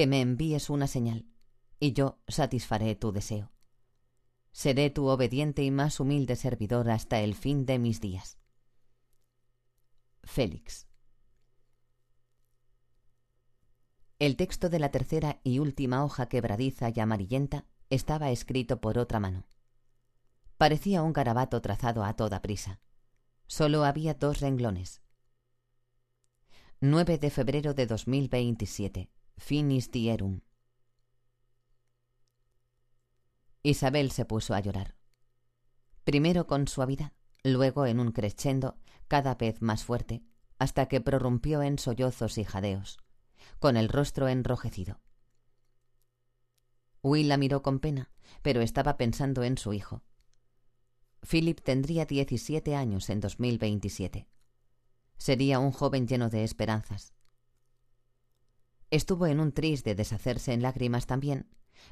que me envíes una señal, y yo satisfaré tu deseo. Seré tu obediente y más humilde servidor hasta el fin de mis días. Félix. El texto de la tercera y última hoja quebradiza y amarillenta estaba escrito por otra mano. Parecía un garabato trazado a toda prisa. Solo había dos renglones. 9 de febrero de 2027. Finis dierum. Isabel se puso a llorar. Primero con suavidad, luego en un crescendo cada vez más fuerte, hasta que prorrumpió en sollozos y jadeos, con el rostro enrojecido. Will la miró con pena, pero estaba pensando en su hijo. Philip tendría 17 años en 2027. Sería un joven lleno de esperanzas. Estuvo en un tris de deshacerse en lágrimas también,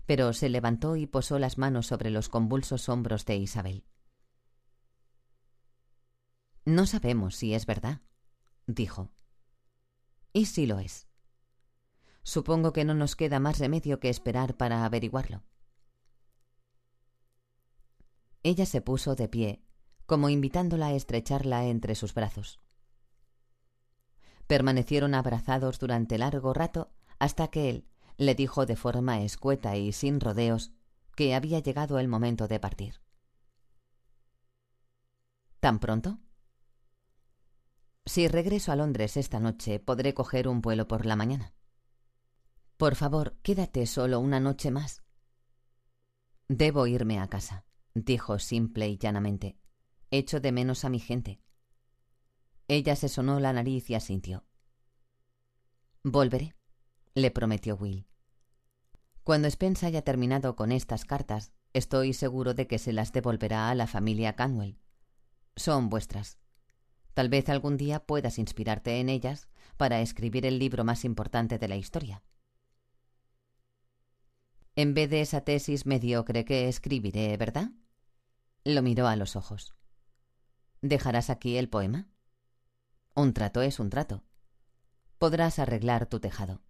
pero se levantó y posó las manos sobre los convulsos hombros de Isabel. No sabemos si es verdad, dijo. ¿Y si lo es? Supongo que no nos queda más remedio que esperar para averiguarlo. Ella se puso de pie, como invitándola a estrecharla entre sus brazos. Permanecieron abrazados durante largo rato hasta que él le dijo de forma escueta y sin rodeos que había llegado el momento de partir. ¿Tan pronto? Si regreso a Londres esta noche, podré coger un vuelo por la mañana. Por favor, quédate solo una noche más. Debo irme a casa, dijo simple y llanamente. Echo de menos a mi gente. Ella se sonó la nariz y asintió. Volveré, le prometió Will. Cuando Spence haya terminado con estas cartas, estoy seguro de que se las devolverá a la familia Canwell. Son vuestras. Tal vez algún día puedas inspirarte en ellas para escribir el libro más importante de la historia. En vez de esa tesis mediocre que escribiré, ¿verdad? Lo miró a los ojos. ¿Dejarás aquí el poema? Un trato es un trato. Podrás arreglar tu tejado.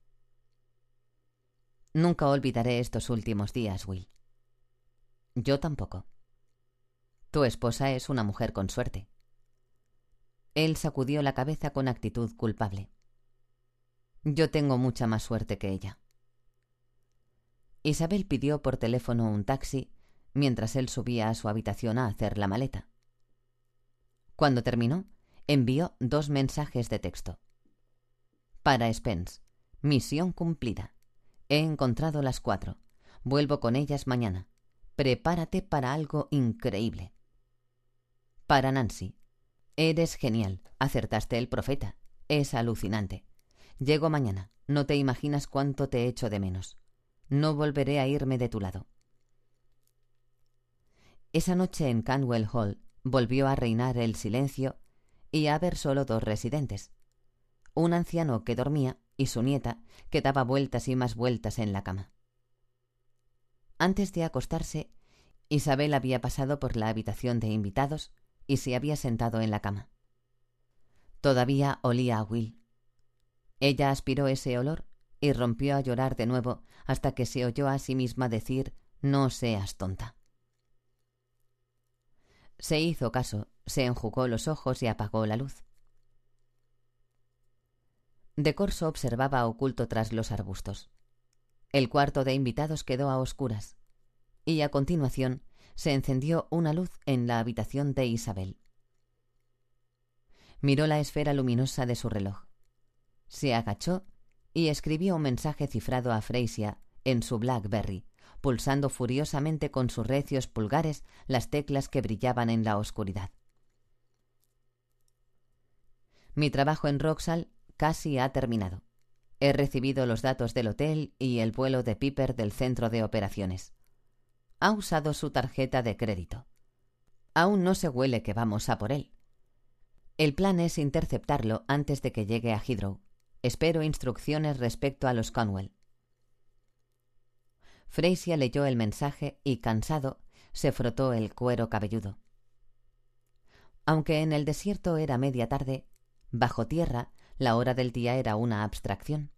Nunca olvidaré estos últimos días, Will. Yo tampoco. Tu esposa es una mujer con suerte. Él sacudió la cabeza con actitud culpable. Yo tengo mucha más suerte que ella. Isabel pidió por teléfono un taxi mientras él subía a su habitación a hacer la maleta. Cuando terminó, envió dos mensajes de texto. Para Spence, misión cumplida. He encontrado las cuatro. Vuelvo con ellas mañana. Prepárate para algo increíble. Para Nancy, Eres genial. Acertaste el profeta. Es alucinante. Llego mañana. No te imaginas cuánto te echo de menos. No volveré a irme de tu lado. Esa noche en Canwell Hall volvió a reinar el silencio y a haber solo dos residentes. Un anciano que dormía y su nieta que daba vueltas y más vueltas en la cama. Antes de acostarse, Isabel había pasado por la habitación de invitados y se había sentado en la cama. Todavía olía a Will. Ella aspiró ese olor y rompió a llorar de nuevo hasta que se oyó a sí misma decir No seas tonta. Se hizo caso, se enjugó los ojos y apagó la luz. De Corso observaba oculto tras los arbustos. El cuarto de invitados quedó a oscuras, y a continuación se encendió una luz en la habitación de Isabel. Miró la esfera luminosa de su reloj. Se agachó y escribió un mensaje cifrado a Freisia en su Blackberry, pulsando furiosamente con sus recios pulgares las teclas que brillaban en la oscuridad. Mi trabajo en Roxal casi ha terminado. He recibido los datos del hotel y el vuelo de Piper del centro de operaciones ha usado su tarjeta de crédito. Aún no se huele que vamos a por él. El plan es interceptarlo antes de que llegue a Hydro. Espero instrucciones respecto a los Conwell. Freisia leyó el mensaje y, cansado, se frotó el cuero cabelludo. Aunque en el desierto era media tarde, bajo tierra la hora del día era una abstracción.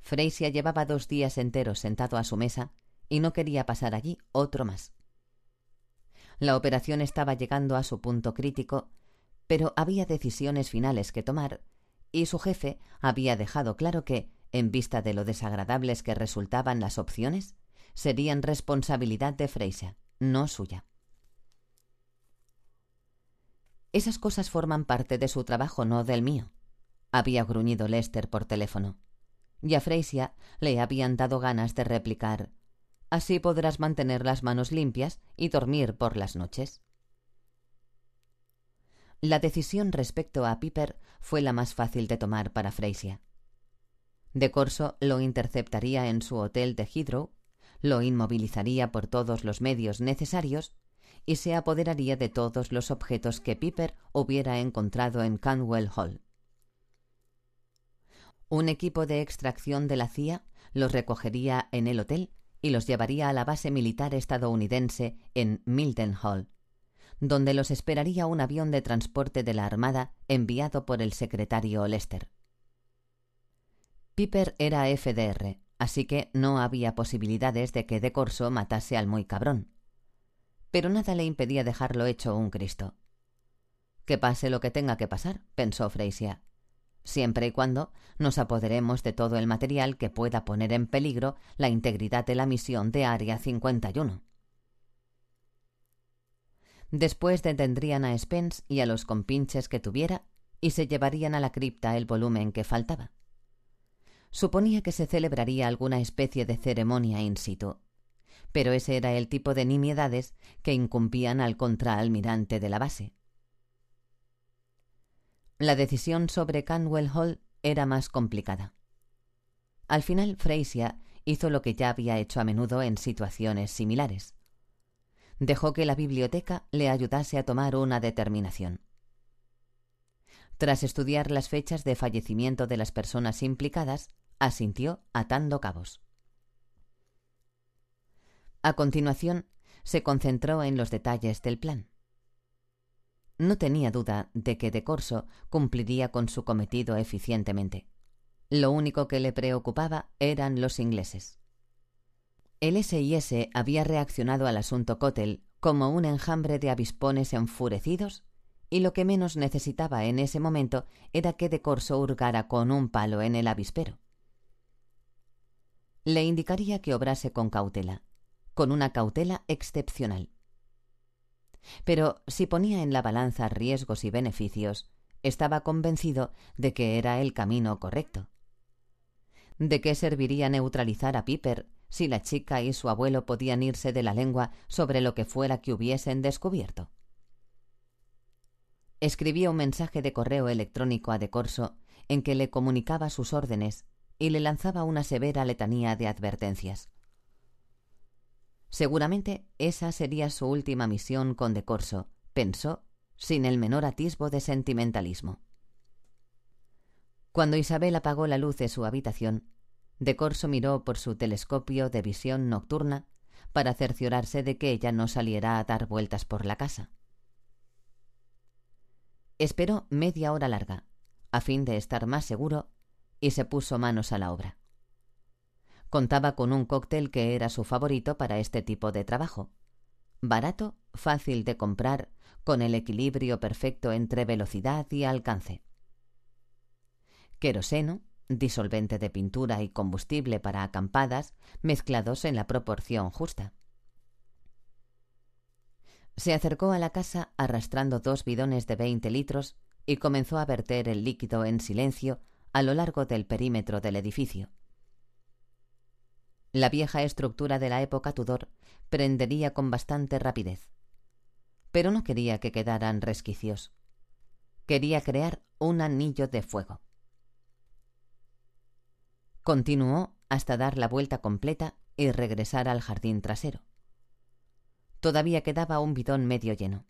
Freisia llevaba dos días enteros sentado a su mesa y no quería pasar allí otro más. La operación estaba llegando a su punto crítico, pero había decisiones finales que tomar, y su jefe había dejado claro que, en vista de lo desagradables que resultaban las opciones, serían responsabilidad de Freisia, no suya. Esas cosas forman parte de su trabajo, no del mío, había gruñido Lester por teléfono. Y a Freisia le habían dado ganas de replicar Así podrás mantener las manos limpias y dormir por las noches. La decisión respecto a Piper fue la más fácil de tomar para Freisia. De Corso lo interceptaría en su hotel de Heathrow, lo inmovilizaría por todos los medios necesarios y se apoderaría de todos los objetos que Piper hubiera encontrado en Canwell Hall. Un equipo de extracción de la CIA los recogería en el hotel y los llevaría a la base militar estadounidense en Mildenhall, donde los esperaría un avión de transporte de la Armada enviado por el secretario Lester. Piper era FDR, así que no había posibilidades de que de Corso matase al muy cabrón. Pero nada le impedía dejarlo hecho un Cristo. Que pase lo que tenga que pasar, pensó Freisia siempre y cuando nos apoderemos de todo el material que pueda poner en peligro la integridad de la misión de Área 51. Después detendrían a Spence y a los compinches que tuviera y se llevarían a la cripta el volumen que faltaba. Suponía que se celebraría alguna especie de ceremonia in situ, pero ese era el tipo de nimiedades que incumpían al contraalmirante de la base. La decisión sobre Canwell Hall era más complicada. Al final, Freisia hizo lo que ya había hecho a menudo en situaciones similares. Dejó que la biblioteca le ayudase a tomar una determinación. Tras estudiar las fechas de fallecimiento de las personas implicadas, asintió atando cabos. A continuación, se concentró en los detalles del plan. No tenía duda de que de Corso cumpliría con su cometido eficientemente. Lo único que le preocupaba eran los ingleses. El SIS había reaccionado al asunto Cotel como un enjambre de avispones enfurecidos y lo que menos necesitaba en ese momento era que de Corso hurgara con un palo en el avispero. Le indicaría que obrase con cautela, con una cautela excepcional. Pero si ponía en la balanza riesgos y beneficios, estaba convencido de que era el camino correcto. ¿De qué serviría neutralizar a Piper si la chica y su abuelo podían irse de la lengua sobre lo que fuera que hubiesen descubierto? Escribía un mensaje de correo electrónico a De Corso en que le comunicaba sus órdenes y le lanzaba una severa letanía de advertencias. Seguramente esa sería su última misión con De Corso, pensó, sin el menor atisbo de sentimentalismo. Cuando Isabel apagó la luz de su habitación, De Corso miró por su telescopio de visión nocturna para cerciorarse de que ella no saliera a dar vueltas por la casa. Esperó media hora larga, a fin de estar más seguro, y se puso manos a la obra. Contaba con un cóctel que era su favorito para este tipo de trabajo. Barato, fácil de comprar, con el equilibrio perfecto entre velocidad y alcance. Queroseno, disolvente de pintura y combustible para acampadas, mezclados en la proporción justa. Se acercó a la casa arrastrando dos bidones de veinte litros y comenzó a verter el líquido en silencio a lo largo del perímetro del edificio. La vieja estructura de la época Tudor prendería con bastante rapidez. Pero no quería que quedaran resquicios. Quería crear un anillo de fuego. Continuó hasta dar la vuelta completa y regresar al jardín trasero. Todavía quedaba un bidón medio lleno.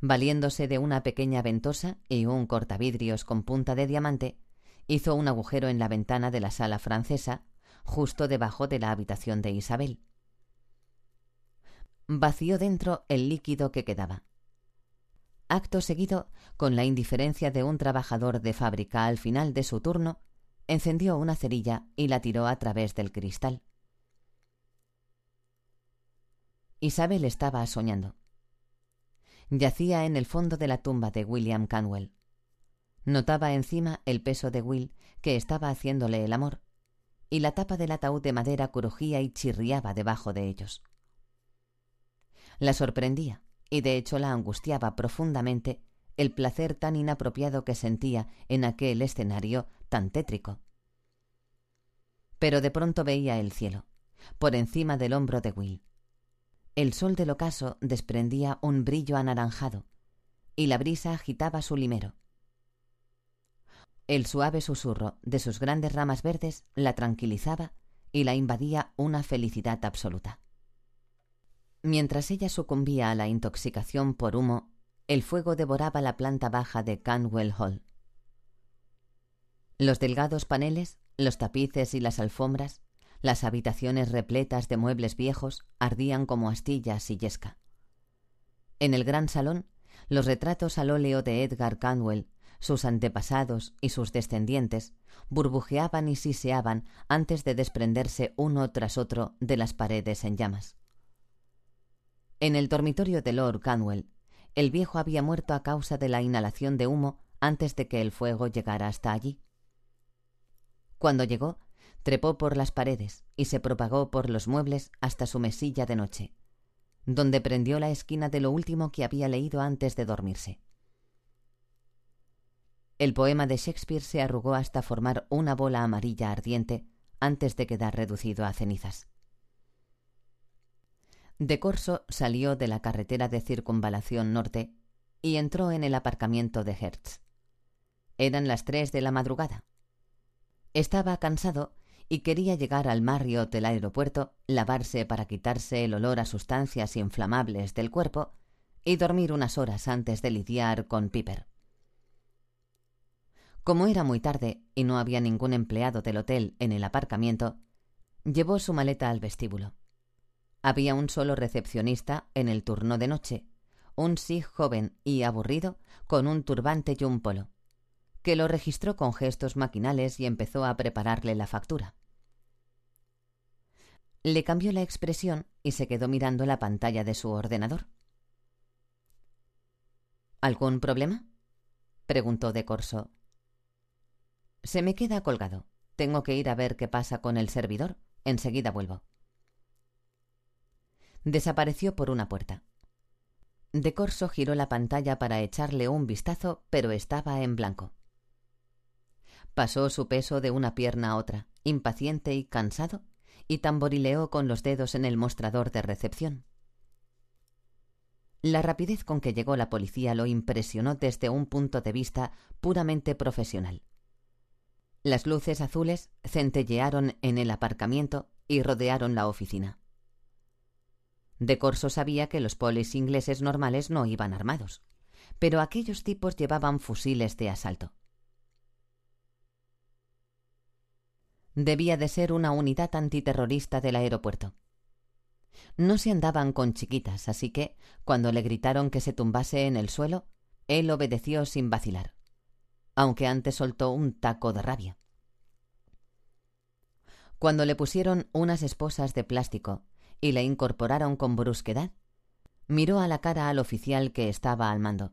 Valiéndose de una pequeña ventosa y un cortavidrios con punta de diamante, hizo un agujero en la ventana de la sala francesa justo debajo de la habitación de Isabel. Vació dentro el líquido que quedaba. Acto seguido, con la indiferencia de un trabajador de fábrica al final de su turno, encendió una cerilla y la tiró a través del cristal. Isabel estaba soñando. Yacía en el fondo de la tumba de William Canwell. Notaba encima el peso de Will, que estaba haciéndole el amor, y la tapa del ataúd de madera crujía y chirriaba debajo de ellos. La sorprendía, y de hecho la angustiaba profundamente, el placer tan inapropiado que sentía en aquel escenario tan tétrico. Pero de pronto veía el cielo, por encima del hombro de Will. El sol del ocaso desprendía un brillo anaranjado, y la brisa agitaba su limero. El suave susurro de sus grandes ramas verdes la tranquilizaba y la invadía una felicidad absoluta. Mientras ella sucumbía a la intoxicación por humo, el fuego devoraba la planta baja de Canwell Hall. Los delgados paneles, los tapices y las alfombras, las habitaciones repletas de muebles viejos ardían como astillas y yesca. En el gran salón, los retratos al óleo de Edgar Canwell sus antepasados y sus descendientes burbujeaban y siseaban antes de desprenderse uno tras otro de las paredes en llamas. En el dormitorio de Lord Canwell, el viejo había muerto a causa de la inhalación de humo antes de que el fuego llegara hasta allí. Cuando llegó, trepó por las paredes y se propagó por los muebles hasta su mesilla de noche, donde prendió la esquina de lo último que había leído antes de dormirse. El poema de Shakespeare se arrugó hasta formar una bola amarilla ardiente antes de quedar reducido a cenizas. De Corso salió de la carretera de circunvalación norte y entró en el aparcamiento de Hertz. Eran las tres de la madrugada. Estaba cansado y quería llegar al Marriott del aeropuerto, lavarse para quitarse el olor a sustancias inflamables del cuerpo y dormir unas horas antes de lidiar con Piper. Como era muy tarde y no había ningún empleado del hotel en el aparcamiento, llevó su maleta al vestíbulo. Había un solo recepcionista en el turno de noche, un sí joven y aburrido con un turbante y un polo, que lo registró con gestos maquinales y empezó a prepararle la factura. Le cambió la expresión y se quedó mirando la pantalla de su ordenador. ¿Algún problema? preguntó de Corso. Se me queda colgado. Tengo que ir a ver qué pasa con el servidor. Enseguida vuelvo. Desapareció por una puerta. De Corso giró la pantalla para echarle un vistazo, pero estaba en blanco. Pasó su peso de una pierna a otra, impaciente y cansado, y tamborileó con los dedos en el mostrador de recepción. La rapidez con que llegó la policía lo impresionó desde un punto de vista puramente profesional. Las luces azules centellearon en el aparcamiento y rodearon la oficina. De Corso sabía que los polis ingleses normales no iban armados, pero aquellos tipos llevaban fusiles de asalto. Debía de ser una unidad antiterrorista del aeropuerto. No se andaban con chiquitas, así que, cuando le gritaron que se tumbase en el suelo, él obedeció sin vacilar aunque antes soltó un taco de rabia. Cuando le pusieron unas esposas de plástico y le incorporaron con brusquedad, miró a la cara al oficial que estaba al mando.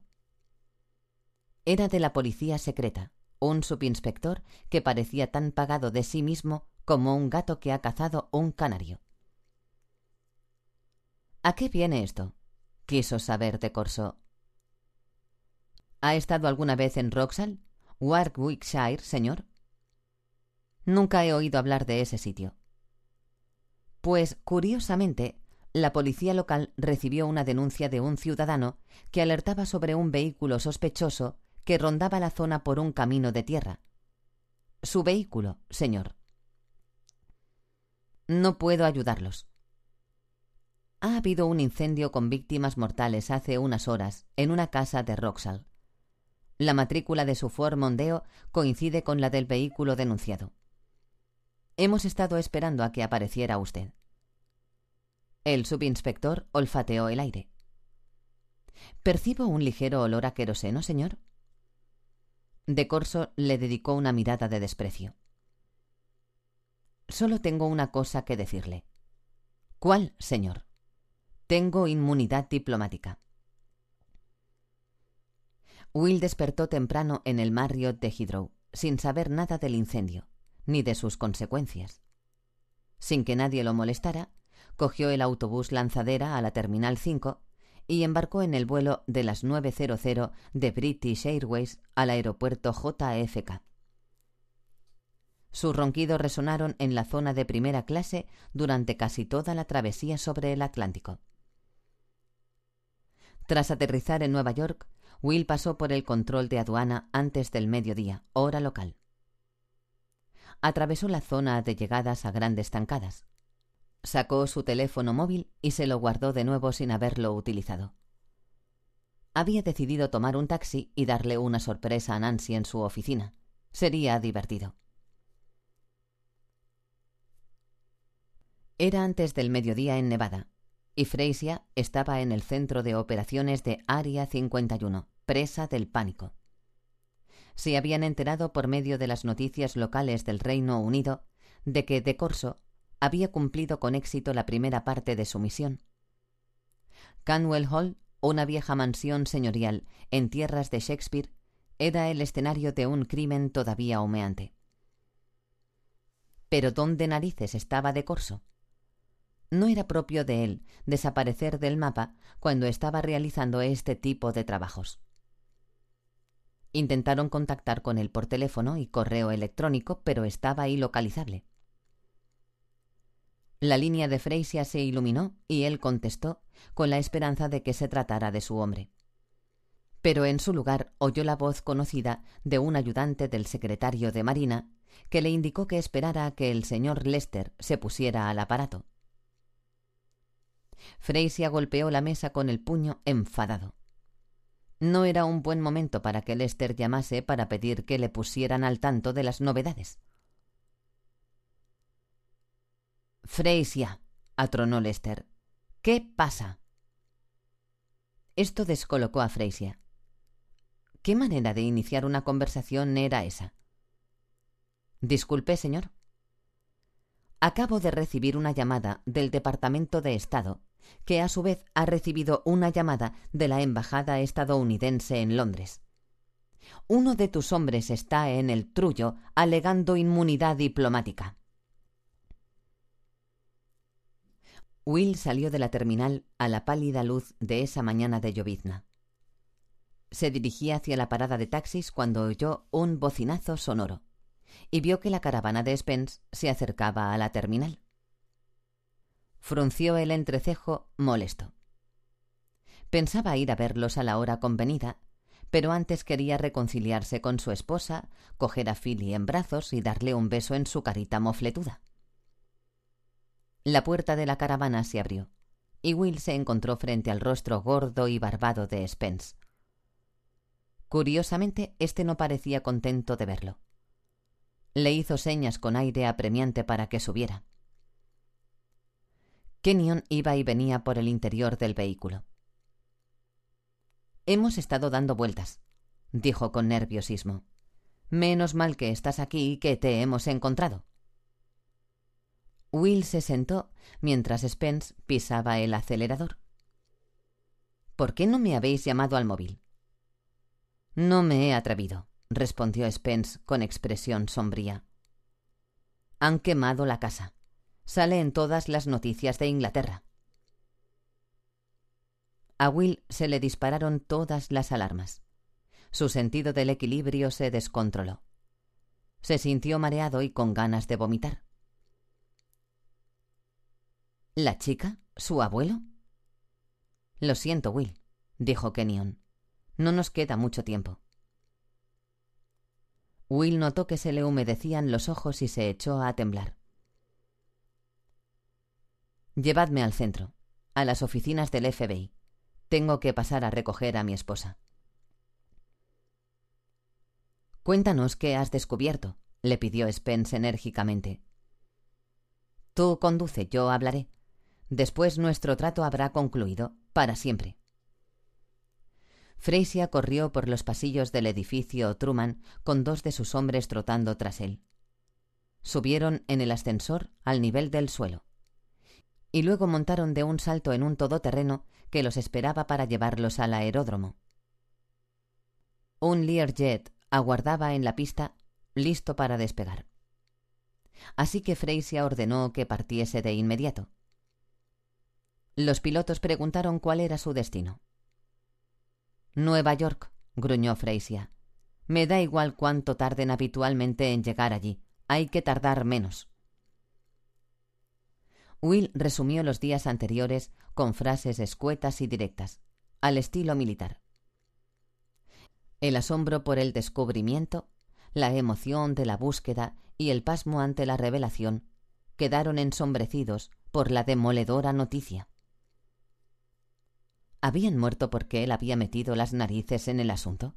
Era de la policía secreta, un subinspector que parecía tan pagado de sí mismo como un gato que ha cazado un canario. ¿A qué viene esto? quiso saber de Corso. ¿Ha estado alguna vez en Roxall? Warwickshire, señor? Nunca he oído hablar de ese sitio. Pues, curiosamente, la policía local recibió una denuncia de un ciudadano que alertaba sobre un vehículo sospechoso que rondaba la zona por un camino de tierra. Su vehículo, señor. No puedo ayudarlos. Ha habido un incendio con víctimas mortales hace unas horas en una casa de Roxall. La matrícula de su Ford Mondeo coincide con la del vehículo denunciado. Hemos estado esperando a que apareciera usted. El subinspector olfateó el aire. ¿Percibo un ligero olor a queroseno, señor? De Corso le dedicó una mirada de desprecio. Solo tengo una cosa que decirle. ¿Cuál, señor? Tengo inmunidad diplomática. Will despertó temprano en el Marriott de Heathrow, sin saber nada del incendio, ni de sus consecuencias. Sin que nadie lo molestara, cogió el autobús lanzadera a la Terminal 5 y embarcó en el vuelo de las 9.00 de British Airways al aeropuerto JFK. Sus ronquidos resonaron en la zona de primera clase durante casi toda la travesía sobre el Atlántico. Tras aterrizar en Nueva York, Will pasó por el control de aduana antes del mediodía, hora local. Atravesó la zona de llegadas a grandes tancadas. Sacó su teléfono móvil y se lo guardó de nuevo sin haberlo utilizado. Había decidido tomar un taxi y darle una sorpresa a Nancy en su oficina. Sería divertido. Era antes del mediodía en Nevada, y estaba en el centro de operaciones de Área 51, presa del pánico. Se habían enterado por medio de las noticias locales del Reino Unido de que De Corso había cumplido con éxito la primera parte de su misión. Canwell Hall, una vieja mansión señorial en tierras de Shakespeare, era el escenario de un crimen todavía humeante. Pero ¿dónde narices estaba de Corso? No era propio de él desaparecer del mapa cuando estaba realizando este tipo de trabajos. Intentaron contactar con él por teléfono y correo electrónico, pero estaba ilocalizable. La línea de Freisia se iluminó y él contestó con la esperanza de que se tratara de su hombre. Pero en su lugar oyó la voz conocida de un ayudante del secretario de Marina que le indicó que esperara a que el señor Lester se pusiera al aparato. Freisia golpeó la mesa con el puño enfadado. No era un buen momento para que Lester llamase para pedir que le pusieran al tanto de las novedades. Freisia, atronó Lester. ¿Qué pasa? Esto descolocó a Freisia. ¿Qué manera de iniciar una conversación era esa? Disculpe, señor. Acabo de recibir una llamada del Departamento de Estado que a su vez ha recibido una llamada de la Embajada estadounidense en Londres. Uno de tus hombres está en el trullo alegando inmunidad diplomática. Will salió de la terminal a la pálida luz de esa mañana de llovizna. Se dirigía hacia la parada de taxis cuando oyó un bocinazo sonoro y vio que la caravana de Spence se acercaba a la terminal. Frunció el entrecejo molesto. Pensaba ir a verlos a la hora convenida, pero antes quería reconciliarse con su esposa, coger a Philly en brazos y darle un beso en su carita mofletuda. La puerta de la caravana se abrió, y Will se encontró frente al rostro gordo y barbado de Spence. Curiosamente, éste no parecía contento de verlo. Le hizo señas con aire apremiante para que subiera. Kenyon iba y venía por el interior del vehículo. Hemos estado dando vueltas, dijo con nerviosismo. Menos mal que estás aquí y que te hemos encontrado. Will se sentó mientras Spence pisaba el acelerador. ¿Por qué no me habéis llamado al móvil? No me he atrevido, respondió Spence con expresión sombría. Han quemado la casa. Sale en todas las noticias de Inglaterra. A Will se le dispararon todas las alarmas. Su sentido del equilibrio se descontroló. Se sintió mareado y con ganas de vomitar. ¿La chica? ¿Su abuelo? Lo siento, Will, dijo Kenyon. No nos queda mucho tiempo. Will notó que se le humedecían los ojos y se echó a temblar. Llevadme al centro, a las oficinas del FBI. Tengo que pasar a recoger a mi esposa. Cuéntanos qué has descubierto, le pidió Spence enérgicamente. Tú conduce, yo hablaré. Después nuestro trato habrá concluido, para siempre. Freisia corrió por los pasillos del edificio Truman con dos de sus hombres trotando tras él. subieron en el ascensor al nivel del suelo. Y luego montaron de un salto en un todoterreno que los esperaba para llevarlos al aeródromo. Un Learjet aguardaba en la pista, listo para despegar. Así que Freisia ordenó que partiese de inmediato. Los pilotos preguntaron cuál era su destino. Nueva York, gruñó Freisia. Me da igual cuánto tarden habitualmente en llegar allí. Hay que tardar menos. Will resumió los días anteriores con frases escuetas y directas, al estilo militar. El asombro por el descubrimiento, la emoción de la búsqueda y el pasmo ante la revelación quedaron ensombrecidos por la demoledora noticia. ¿Habían muerto porque él había metido las narices en el asunto?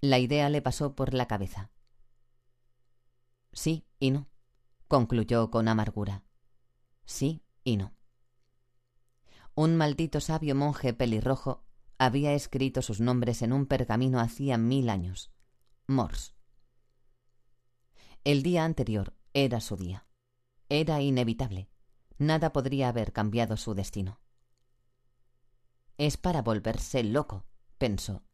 La idea le pasó por la cabeza. Sí y no, concluyó con amargura. Sí y no. Un maldito sabio monje pelirrojo había escrito sus nombres en un pergamino hacía mil años. Morse. El día anterior era su día. Era inevitable. Nada podría haber cambiado su destino. Es para volverse loco, pensó.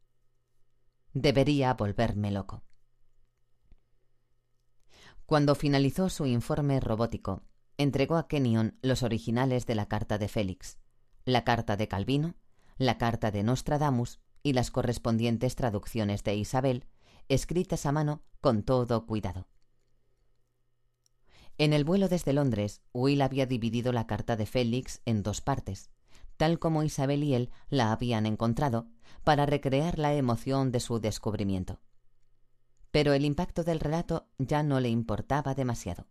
Debería volverme loco. Cuando finalizó su informe robótico, entregó a Kenyon los originales de la carta de Félix, la carta de Calvino, la carta de Nostradamus y las correspondientes traducciones de Isabel, escritas a mano con todo cuidado. En el vuelo desde Londres, Will había dividido la carta de Félix en dos partes, tal como Isabel y él la habían encontrado, para recrear la emoción de su descubrimiento. Pero el impacto del relato ya no le importaba demasiado.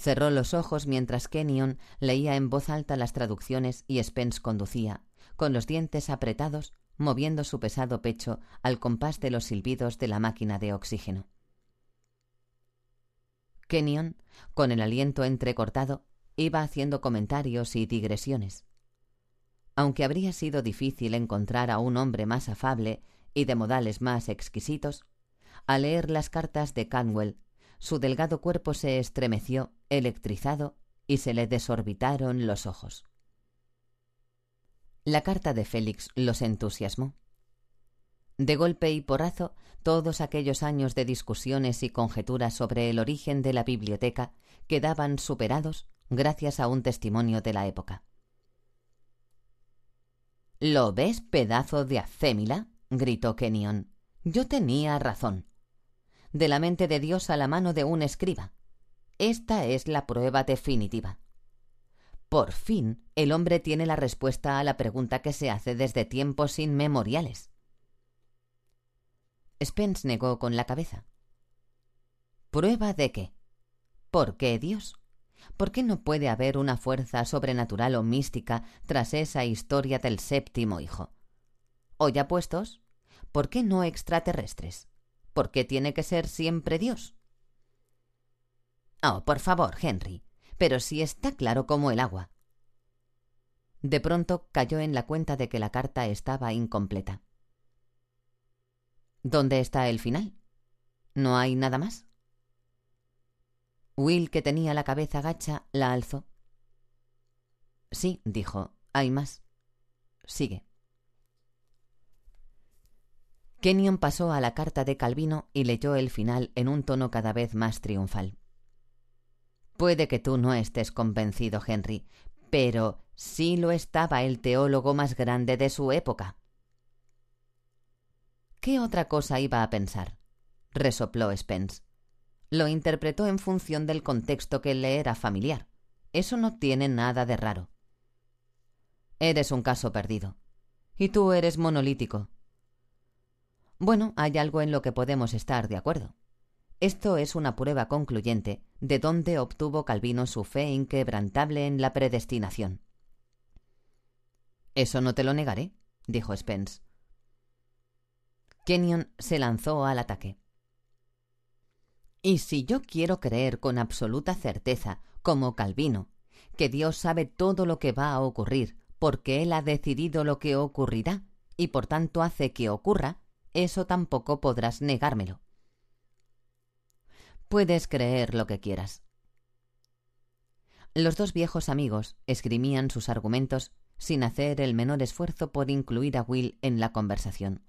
Cerró los ojos mientras Kenyon leía en voz alta las traducciones y Spence conducía, con los dientes apretados, moviendo su pesado pecho al compás de los silbidos de la máquina de oxígeno. Kenyon, con el aliento entrecortado, iba haciendo comentarios y digresiones. Aunque habría sido difícil encontrar a un hombre más afable y de modales más exquisitos, al leer las cartas de Canwell, su delgado cuerpo se estremeció, electrizado, y se le desorbitaron los ojos. La carta de Félix los entusiasmó. De golpe y porrazo, todos aquellos años de discusiones y conjeturas sobre el origen de la biblioteca quedaban superados gracias a un testimonio de la época. ¿Lo ves, pedazo de acémila? gritó Kenyon. Yo tenía razón. De la mente de Dios a la mano de un escriba. Esta es la prueba definitiva. Por fin, el hombre tiene la respuesta a la pregunta que se hace desde tiempos inmemoriales. Spence negó con la cabeza. ¿Prueba de qué? ¿Por qué Dios? ¿Por qué no puede haber una fuerza sobrenatural o mística tras esa historia del séptimo hijo? O ya puestos, ¿por qué no extraterrestres? ¿Por qué tiene que ser siempre Dios? Oh, por favor, Henry, pero si está claro como el agua. De pronto cayó en la cuenta de que la carta estaba incompleta. ¿Dónde está el final? ¿No hay nada más? Will, que tenía la cabeza gacha, la alzó. Sí, dijo, hay más. Sigue. Kenyon pasó a la carta de Calvino y leyó el final en un tono cada vez más triunfal. Puede que tú no estés convencido, Henry, pero sí lo estaba el teólogo más grande de su época. ¿Qué otra cosa iba a pensar? resopló Spence. Lo interpretó en función del contexto que le era familiar. Eso no tiene nada de raro. Eres un caso perdido. Y tú eres monolítico. Bueno, hay algo en lo que podemos estar de acuerdo. Esto es una prueba concluyente de dónde obtuvo Calvino su fe inquebrantable en la predestinación. Eso no te lo negaré, dijo Spence. Kenyon se lanzó al ataque. Y si yo quiero creer con absoluta certeza, como Calvino, que Dios sabe todo lo que va a ocurrir, porque Él ha decidido lo que ocurrirá, y por tanto hace que ocurra, eso tampoco podrás negármelo. Puedes creer lo que quieras. Los dos viejos amigos esgrimían sus argumentos sin hacer el menor esfuerzo por incluir a Will en la conversación.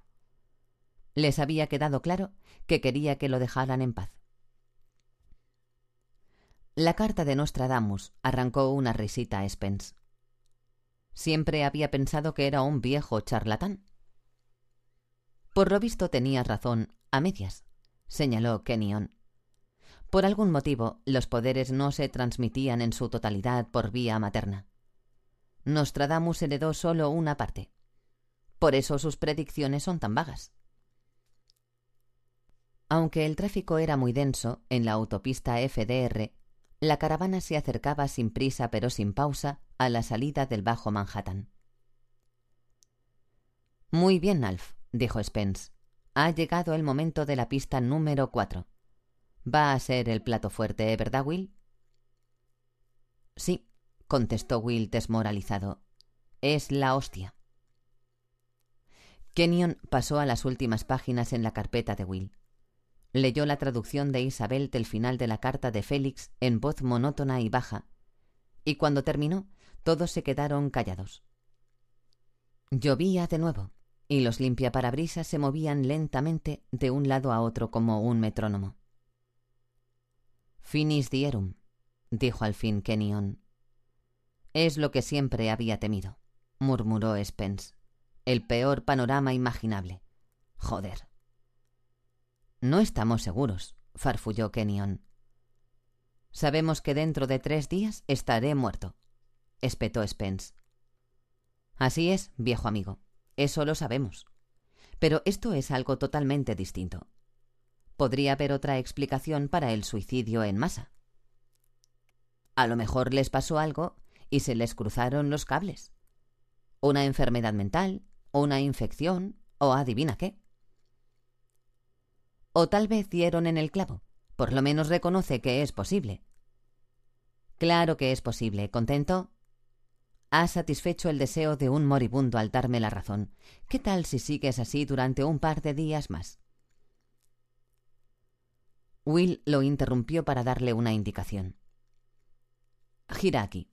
Les había quedado claro que quería que lo dejaran en paz. La carta de Nostradamus arrancó una risita a Spence. Siempre había pensado que era un viejo charlatán. Por lo visto tenía razón, a medias, señaló Kenyon. Por algún motivo, los poderes no se transmitían en su totalidad por vía materna. Nostradamus heredó solo una parte. Por eso sus predicciones son tan vagas. Aunque el tráfico era muy denso en la autopista FDR, la caravana se acercaba sin prisa pero sin pausa a la salida del Bajo Manhattan. Muy bien, Alf, dijo Spence. Ha llegado el momento de la pista número cuatro. Va a ser el plato fuerte, ¿verdad, Will? Sí, contestó Will desmoralizado. Es la hostia. Kenyon pasó a las últimas páginas en la carpeta de Will. Leyó la traducción de Isabel del final de la carta de Félix en voz monótona y baja, y cuando terminó, todos se quedaron callados. Llovía de nuevo, y los limpiaparabrisas se movían lentamente de un lado a otro como un metrónomo. Finis dierum, dijo al fin Kenyon. Es lo que siempre había temido, murmuró Spence. El peor panorama imaginable. Joder. No estamos seguros, farfulló Kenyon. Sabemos que dentro de tres días estaré muerto, espetó Spence. Así es, viejo amigo, eso lo sabemos. Pero esto es algo totalmente distinto. Podría haber otra explicación para el suicidio en masa. A lo mejor les pasó algo y se les cruzaron los cables. Una enfermedad mental, una infección, o adivina qué. O tal vez dieron en el clavo. Por lo menos reconoce que es posible. Claro que es posible. ¿Contento? Ha satisfecho el deseo de un moribundo al darme la razón. ¿Qué tal si sigues así durante un par de días más? Will lo interrumpió para darle una indicación. Gira aquí.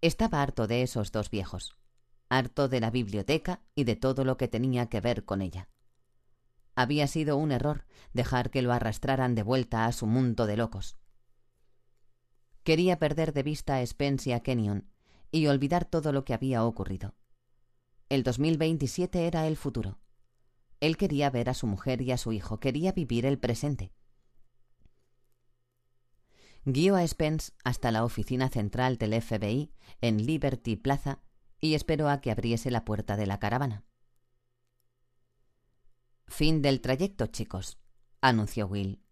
Estaba harto de esos dos viejos, harto de la biblioteca y de todo lo que tenía que ver con ella. Había sido un error dejar que lo arrastraran de vuelta a su mundo de locos. Quería perder de vista a Spence y a Kenyon y olvidar todo lo que había ocurrido. El 2027 era el futuro. Él quería ver a su mujer y a su hijo, quería vivir el presente. Guió a Spence hasta la oficina central del FBI en Liberty Plaza y esperó a que abriese la puerta de la caravana. Fin del trayecto, chicos, anunció Will.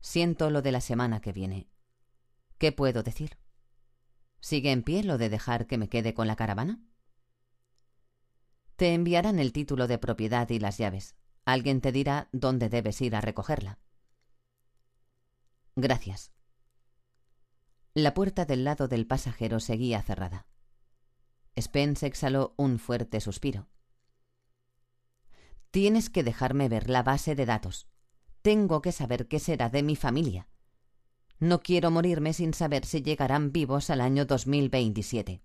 Siento lo de la semana que viene. ¿Qué puedo decir? ¿Sigue en pie lo de dejar que me quede con la caravana? Te enviarán el título de propiedad y las llaves. Alguien te dirá dónde debes ir a recogerla. Gracias. La puerta del lado del pasajero seguía cerrada. Spence exhaló un fuerte suspiro. Tienes que dejarme ver la base de datos. Tengo que saber qué será de mi familia. No quiero morirme sin saber si llegarán vivos al año 2027.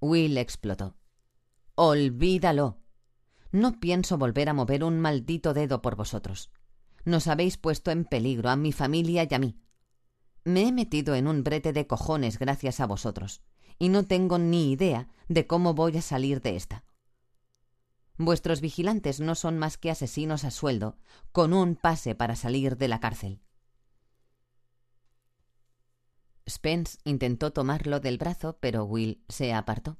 Will explotó. Olvídalo. No pienso volver a mover un maldito dedo por vosotros. Nos habéis puesto en peligro a mi familia y a mí. Me he metido en un brete de cojones gracias a vosotros, y no tengo ni idea de cómo voy a salir de esta. Vuestros vigilantes no son más que asesinos a sueldo, con un pase para salir de la cárcel. Spence intentó tomarlo del brazo, pero Will se apartó.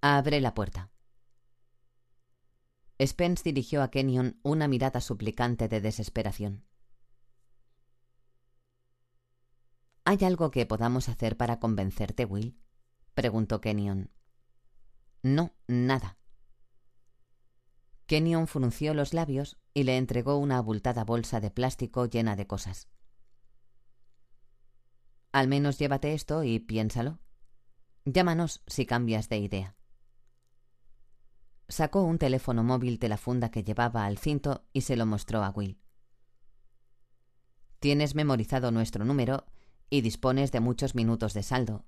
Abre la puerta. Spence dirigió a Kenyon una mirada suplicante de desesperación. ¿Hay algo que podamos hacer para convencerte, Will? preguntó Kenyon. No, nada. Kenyon frunció los labios y le entregó una abultada bolsa de plástico llena de cosas. Al menos llévate esto y piénsalo. Llámanos si cambias de idea. Sacó un teléfono móvil de la funda que llevaba al cinto y se lo mostró a Will. Tienes memorizado nuestro número y dispones de muchos minutos de saldo.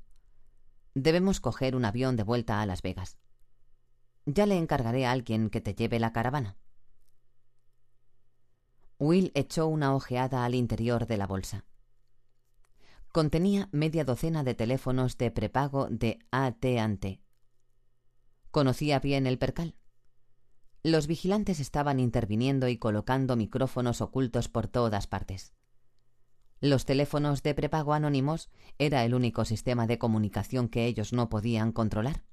Debemos coger un avión de vuelta a Las Vegas. Ya le encargaré a alguien que te lleve la caravana. Will echó una ojeada al interior de la bolsa. Contenía media docena de teléfonos de prepago de AT&T. Conocía bien el percal. Los vigilantes estaban interviniendo y colocando micrófonos ocultos por todas partes. Los teléfonos de prepago anónimos era el único sistema de comunicación que ellos no podían controlar.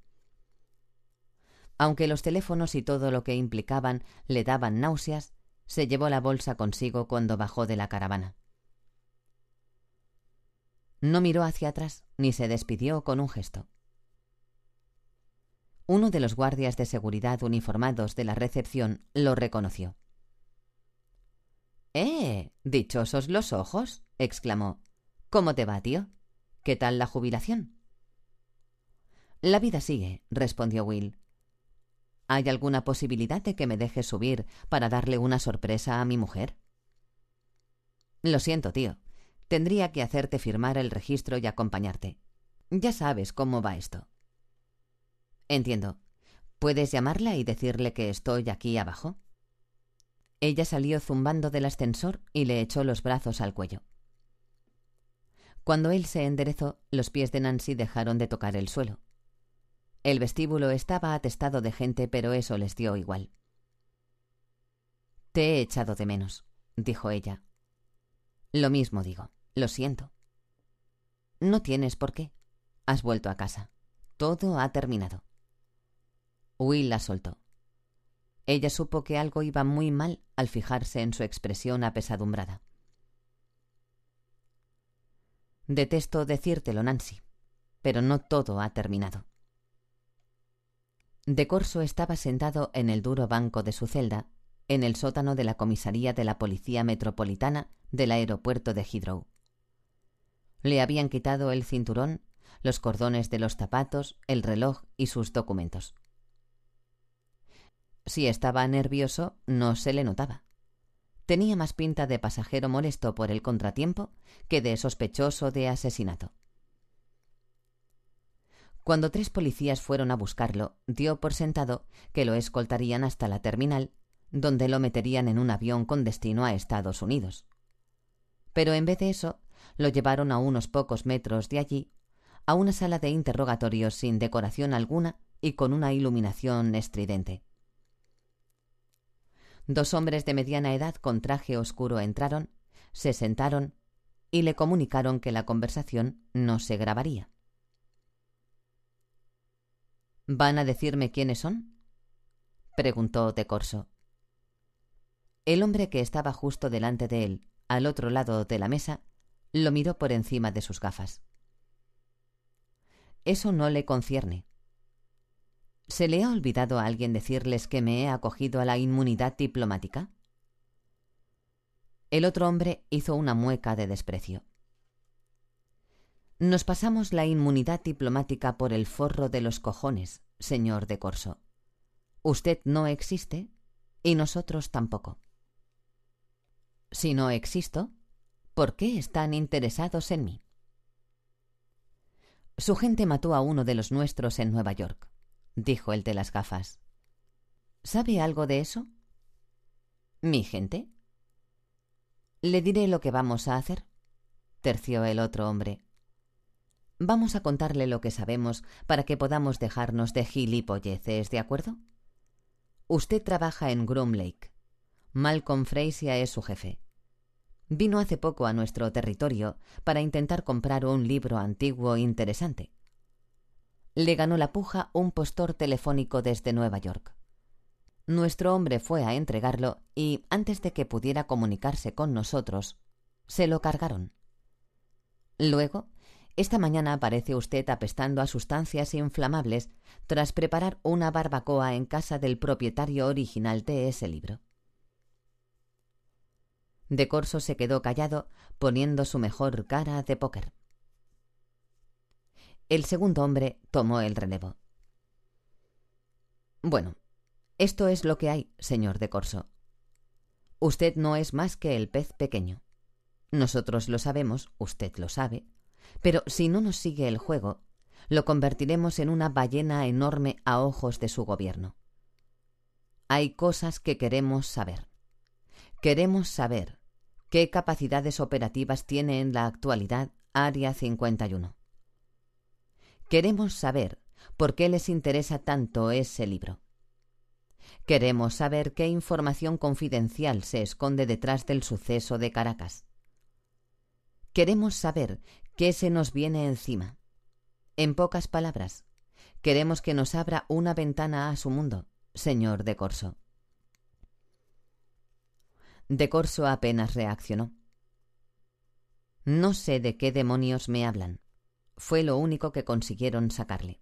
Aunque los teléfonos y todo lo que implicaban le daban náuseas, se llevó la bolsa consigo cuando bajó de la caravana. No miró hacia atrás ni se despidió con un gesto. Uno de los guardias de seguridad uniformados de la recepción lo reconoció. ¡Eh! Dichosos los ojos, exclamó. ¿Cómo te va, tío? ¿Qué tal la jubilación? La vida sigue, respondió Will. ¿Hay alguna posibilidad de que me dejes subir para darle una sorpresa a mi mujer? Lo siento, tío. Tendría que hacerte firmar el registro y acompañarte. Ya sabes cómo va esto. Entiendo. ¿Puedes llamarla y decirle que estoy aquí abajo? Ella salió zumbando del ascensor y le echó los brazos al cuello. Cuando él se enderezó, los pies de Nancy dejaron de tocar el suelo. El vestíbulo estaba atestado de gente, pero eso les dio igual. Te he echado de menos, dijo ella. Lo mismo digo, lo siento. No tienes por qué. Has vuelto a casa. Todo ha terminado. Will la soltó. Ella supo que algo iba muy mal al fijarse en su expresión apesadumbrada. Detesto decírtelo, Nancy, pero no todo ha terminado. De Corso estaba sentado en el duro banco de su celda, en el sótano de la comisaría de la Policía Metropolitana del aeropuerto de Heathrow. Le habían quitado el cinturón, los cordones de los zapatos, el reloj y sus documentos. Si estaba nervioso, no se le notaba. Tenía más pinta de pasajero molesto por el contratiempo que de sospechoso de asesinato. Cuando tres policías fueron a buscarlo, dio por sentado que lo escoltarían hasta la terminal, donde lo meterían en un avión con destino a Estados Unidos. Pero en vez de eso, lo llevaron a unos pocos metros de allí, a una sala de interrogatorios sin decoración alguna y con una iluminación estridente. Dos hombres de mediana edad con traje oscuro entraron, se sentaron y le comunicaron que la conversación no se grabaría. ¿Van a decirme quiénes son? preguntó de Corso. El hombre que estaba justo delante de él, al otro lado de la mesa, lo miró por encima de sus gafas. Eso no le concierne, ¿Se le ha olvidado a alguien decirles que me he acogido a la inmunidad diplomática? El otro hombre hizo una mueca de desprecio. Nos pasamos la inmunidad diplomática por el forro de los cojones, señor de Corso. Usted no existe y nosotros tampoco. Si no existo, ¿por qué están interesados en mí? Su gente mató a uno de los nuestros en Nueva York dijo el de las gafas. ¿Sabe algo de eso? ¿Mi gente? Le diré lo que vamos a hacer, terció el otro hombre. Vamos a contarle lo que sabemos para que podamos dejarnos de gilipolleces, ¿de acuerdo? Usted trabaja en Groom Lake. Malcolm Fraser es su jefe. Vino hace poco a nuestro territorio para intentar comprar un libro antiguo interesante le ganó la puja un postor telefónico desde Nueva York. Nuestro hombre fue a entregarlo y, antes de que pudiera comunicarse con nosotros, se lo cargaron. Luego, esta mañana aparece usted apestando a sustancias inflamables tras preparar una barbacoa en casa del propietario original de ese libro. De Corso se quedó callado, poniendo su mejor cara de póker. El segundo hombre tomó el relevo. Bueno, Esto es lo que hay, señor de Corso. Usted no es más que el pez pequeño. Nosotros lo sabemos, usted lo sabe, pero si no nos sigue el juego, lo convertiremos en una ballena enorme a ojos de su gobierno. Hay cosas que queremos saber. Queremos saber qué capacidades operativas tiene en la actualidad Área 51. Queremos saber por qué les interesa tanto ese libro. Queremos saber qué información confidencial se esconde detrás del suceso de Caracas. Queremos saber qué se nos viene encima. En pocas palabras, queremos que nos abra una ventana a su mundo, señor de Corso. De Corso apenas reaccionó. No sé de qué demonios me hablan. Fue lo único que consiguieron sacarle.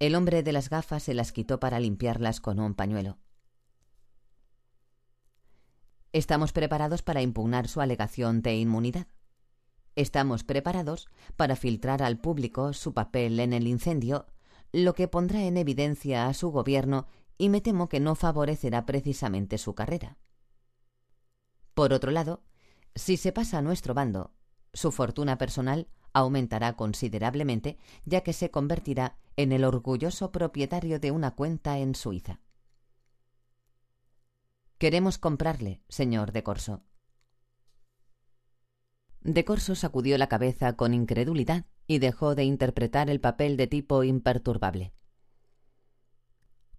El hombre de las gafas se las quitó para limpiarlas con un pañuelo. Estamos preparados para impugnar su alegación de inmunidad. Estamos preparados para filtrar al público su papel en el incendio, lo que pondrá en evidencia a su gobierno y me temo que no favorecerá precisamente su carrera. Por otro lado, si se pasa a nuestro bando, su fortuna personal aumentará considerablemente, ya que se convertirá en el orgulloso propietario de una cuenta en Suiza. Queremos comprarle, señor de Corso. De Corso sacudió la cabeza con incredulidad y dejó de interpretar el papel de tipo imperturbable.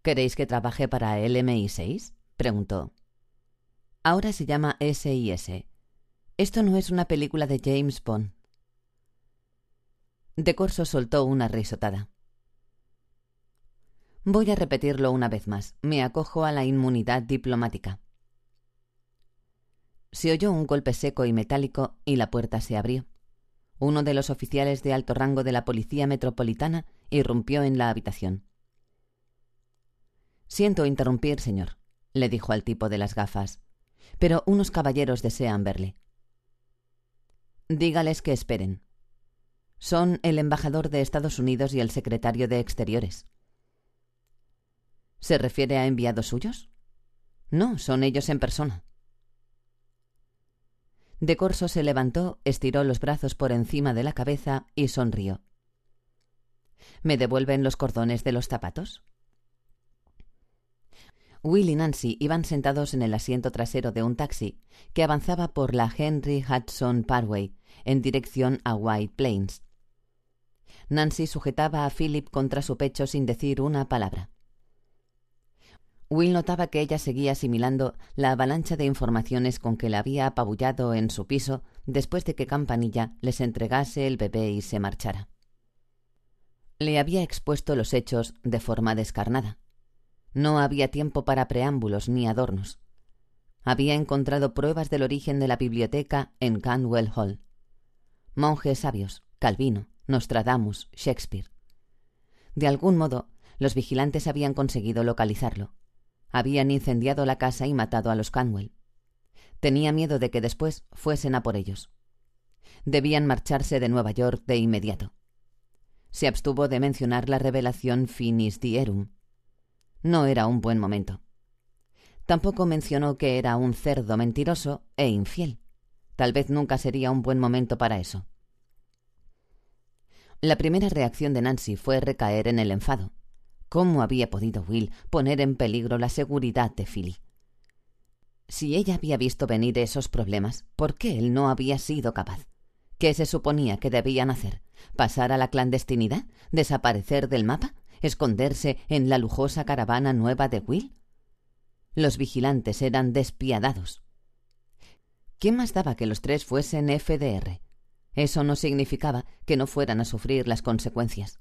¿Queréis que trabaje para el MI6? preguntó. Ahora se llama SIS. Esto no es una película de James Bond. De Corso soltó una risotada. Voy a repetirlo una vez más. Me acojo a la inmunidad diplomática. Se oyó un golpe seco y metálico y la puerta se abrió. Uno de los oficiales de alto rango de la Policía Metropolitana irrumpió en la habitación. Siento interrumpir, señor, le dijo al tipo de las gafas, pero unos caballeros desean verle. Dígales que esperen. Son el embajador de Estados Unidos y el secretario de Exteriores. ¿Se refiere a enviados suyos? No, son ellos en persona. De Corso se levantó, estiró los brazos por encima de la cabeza y sonrió. ¿Me devuelven los cordones de los zapatos? Will y Nancy iban sentados en el asiento trasero de un taxi que avanzaba por la Henry Hudson Parkway en dirección a White Plains. Nancy sujetaba a Philip contra su pecho sin decir una palabra. Will notaba que ella seguía asimilando la avalancha de informaciones con que la había apabullado en su piso después de que Campanilla les entregase el bebé y se marchara. Le había expuesto los hechos de forma descarnada. No había tiempo para preámbulos ni adornos. Había encontrado pruebas del origen de la biblioteca en Canwell Hall. Monjes sabios, Calvino, Nostradamus, Shakespeare. De algún modo, los vigilantes habían conseguido localizarlo. Habían incendiado la casa y matado a los Canwell. Tenía miedo de que después fuesen a por ellos. Debían marcharse de Nueva York de inmediato. Se abstuvo de mencionar la revelación Finis Dierum. No era un buen momento. Tampoco mencionó que era un cerdo mentiroso e infiel. Tal vez nunca sería un buen momento para eso. La primera reacción de Nancy fue recaer en el enfado. ¿Cómo había podido Will poner en peligro la seguridad de Philly? Si ella había visto venir esos problemas, ¿por qué él no había sido capaz? ¿Qué se suponía que debían hacer? ¿Pasar a la clandestinidad? ¿Desaparecer del mapa? ¿Esconderse en la lujosa caravana nueva de Will? Los vigilantes eran despiadados. ¿Qué más daba que los tres fuesen FDR? Eso no significaba que no fueran a sufrir las consecuencias.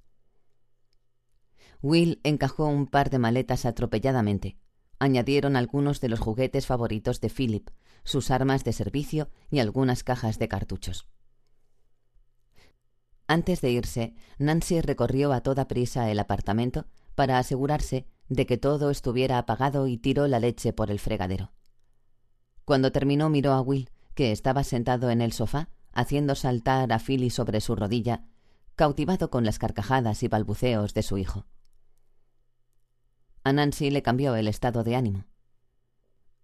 Will encajó un par de maletas atropelladamente. Añadieron algunos de los juguetes favoritos de Philip, sus armas de servicio y algunas cajas de cartuchos. Antes de irse, Nancy recorrió a toda prisa el apartamento para asegurarse de que todo estuviera apagado y tiró la leche por el fregadero. Cuando terminó miró a Will, que estaba sentado en el sofá, haciendo saltar a Philly sobre su rodilla, cautivado con las carcajadas y balbuceos de su hijo. A Nancy le cambió el estado de ánimo.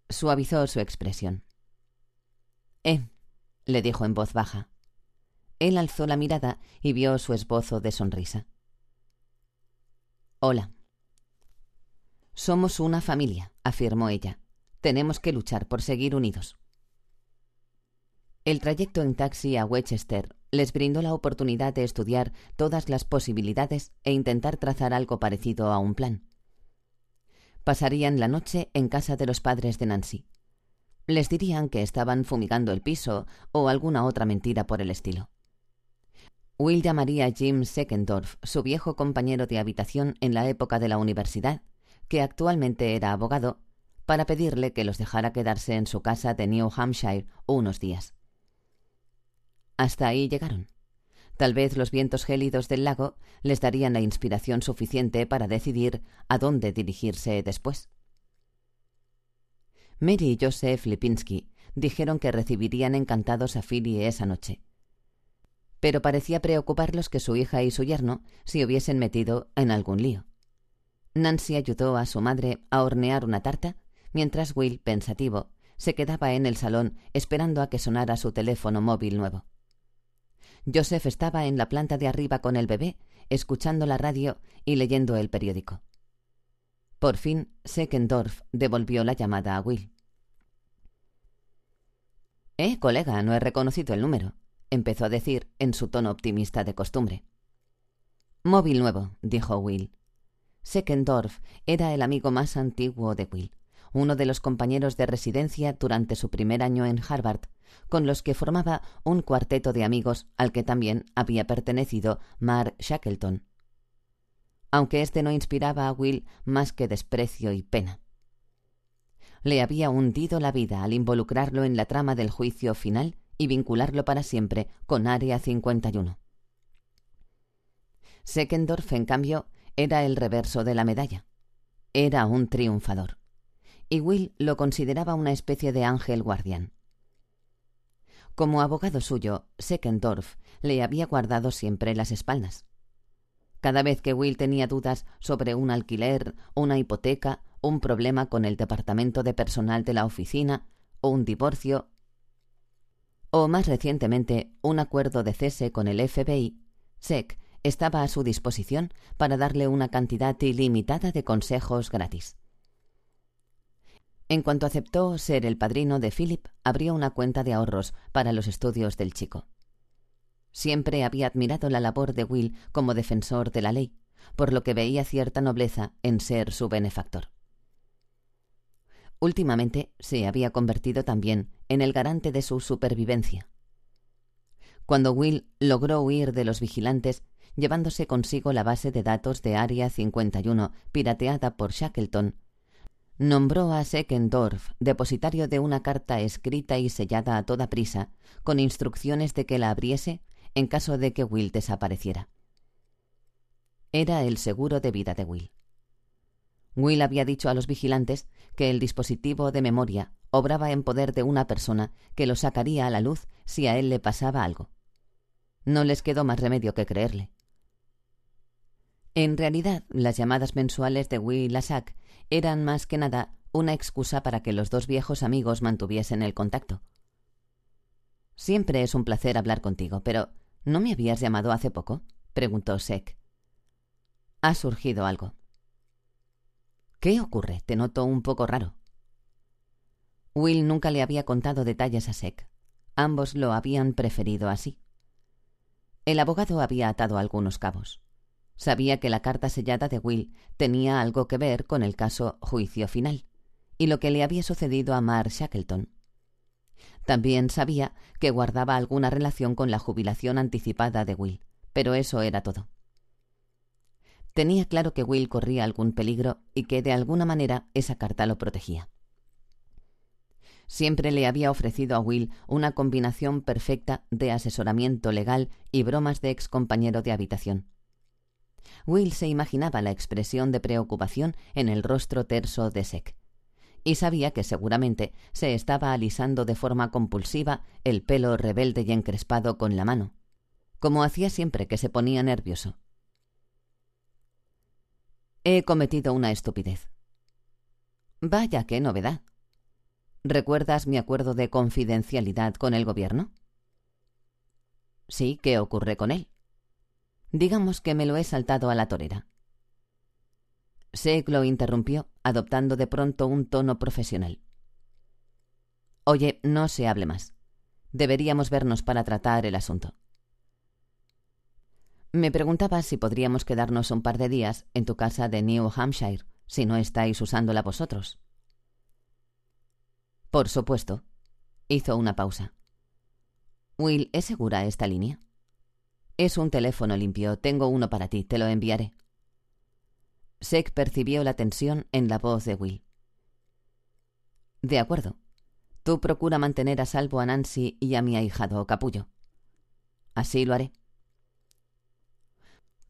Suavizó su expresión. Eh, le dijo en voz baja. Él alzó la mirada y vio su esbozo de sonrisa. Hola. Somos una familia, afirmó ella. Tenemos que luchar por seguir unidos. El trayecto en taxi a Westchester les brindó la oportunidad de estudiar todas las posibilidades e intentar trazar algo parecido a un plan. Pasarían la noche en casa de los padres de Nancy. Les dirían que estaban fumigando el piso o alguna otra mentira por el estilo. Will llamaría a Jim Seckendorf, su viejo compañero de habitación en la época de la universidad, que actualmente era abogado, para pedirle que los dejara quedarse en su casa de New Hampshire unos días. Hasta ahí llegaron. Tal vez los vientos gélidos del lago les darían la inspiración suficiente para decidir a dónde dirigirse después. Mary y Joseph Lipinski dijeron que recibirían encantados a Philly esa noche. Pero parecía preocuparlos que su hija y su yerno se hubiesen metido en algún lío. Nancy ayudó a su madre a hornear una tarta, mientras Will, pensativo, se quedaba en el salón esperando a que sonara su teléfono móvil nuevo. Joseph estaba en la planta de arriba con el bebé, escuchando la radio y leyendo el periódico. Por fin, Seckendorf devolvió la llamada a Will. Eh, colega, no he reconocido el número, empezó a decir en su tono optimista de costumbre. Móvil nuevo, dijo Will. Seckendorf era el amigo más antiguo de Will, uno de los compañeros de residencia durante su primer año en Harvard, con los que formaba un cuarteto de amigos al que también había pertenecido Mark Shackleton. Aunque éste no inspiraba a Will más que desprecio y pena. Le había hundido la vida al involucrarlo en la trama del juicio final y vincularlo para siempre con Área 51. Seckendorf, en cambio, era el reverso de la medalla. Era un triunfador. Y Will lo consideraba una especie de ángel guardián. Como abogado suyo, Seckendorf le había guardado siempre las espaldas. Cada vez que Will tenía dudas sobre un alquiler, una hipoteca, un problema con el departamento de personal de la oficina, o un divorcio, o más recientemente un acuerdo de cese con el FBI, Seck estaba a su disposición para darle una cantidad ilimitada de consejos gratis. En cuanto aceptó ser el padrino de Philip, abrió una cuenta de ahorros para los estudios del chico. Siempre había admirado la labor de Will como defensor de la ley, por lo que veía cierta nobleza en ser su benefactor. Últimamente se había convertido también en el garante de su supervivencia. Cuando Will logró huir de los vigilantes, llevándose consigo la base de datos de Área 51 pirateada por Shackleton, nombró a Seckendorf depositario de una carta escrita y sellada a toda prisa, con instrucciones de que la abriese en caso de que Will desapareciera. Era el seguro de vida de Will. Will había dicho a los vigilantes que el dispositivo de memoria obraba en poder de una persona que lo sacaría a la luz si a él le pasaba algo. No les quedó más remedio que creerle. En realidad, las llamadas mensuales de Will Lassac eran más que nada una excusa para que los dos viejos amigos mantuviesen el contacto. Siempre es un placer hablar contigo, pero ¿no me habías llamado hace poco? preguntó Seck. Ha surgido algo. ¿Qué ocurre? Te noto un poco raro. Will nunca le había contado detalles a Seck. Ambos lo habían preferido así. El abogado había atado algunos cabos. Sabía que la carta sellada de Will tenía algo que ver con el caso Juicio Final y lo que le había sucedido a Mark Shackleton. También sabía que guardaba alguna relación con la jubilación anticipada de Will, pero eso era todo. Tenía claro que Will corría algún peligro y que de alguna manera esa carta lo protegía. Siempre le había ofrecido a Will una combinación perfecta de asesoramiento legal y bromas de ex compañero de habitación. Will se imaginaba la expresión de preocupación en el rostro terso de Sec. Y sabía que seguramente se estaba alisando de forma compulsiva el pelo rebelde y encrespado con la mano, como hacía siempre que se ponía nervioso. He cometido una estupidez. Vaya, qué novedad. ¿Recuerdas mi acuerdo de confidencialidad con el gobierno? Sí, ¿qué ocurre con él? Digamos que me lo he saltado a la torera. Sek lo interrumpió, adoptando de pronto un tono profesional. Oye, no se hable más. Deberíamos vernos para tratar el asunto. Me preguntaba si podríamos quedarnos un par de días en tu casa de New Hampshire, si no estáis usándola vosotros. Por supuesto. Hizo una pausa. Will, ¿es segura esta línea? Es un teléfono limpio. Tengo uno para ti. Te lo enviaré. Sek percibió la tensión en la voz de Will. De acuerdo. Tú procura mantener a salvo a Nancy y a mi ahijado Capullo. Así lo haré.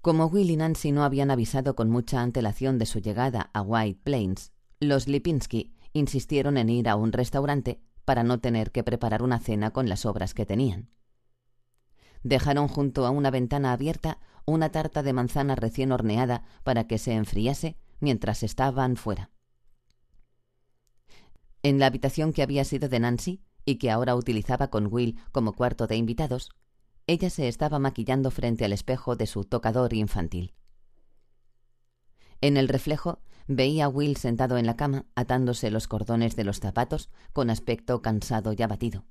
Como Will y Nancy no habían avisado con mucha antelación de su llegada a White Plains, los Lipinski insistieron en ir a un restaurante para no tener que preparar una cena con las obras que tenían. Dejaron junto a una ventana abierta una tarta de manzana recién horneada para que se enfriase mientras estaban fuera. En la habitación que había sido de Nancy y que ahora utilizaba con Will como cuarto de invitados, ella se estaba maquillando frente al espejo de su tocador infantil. En el reflejo veía a Will sentado en la cama atándose los cordones de los zapatos con aspecto cansado y abatido.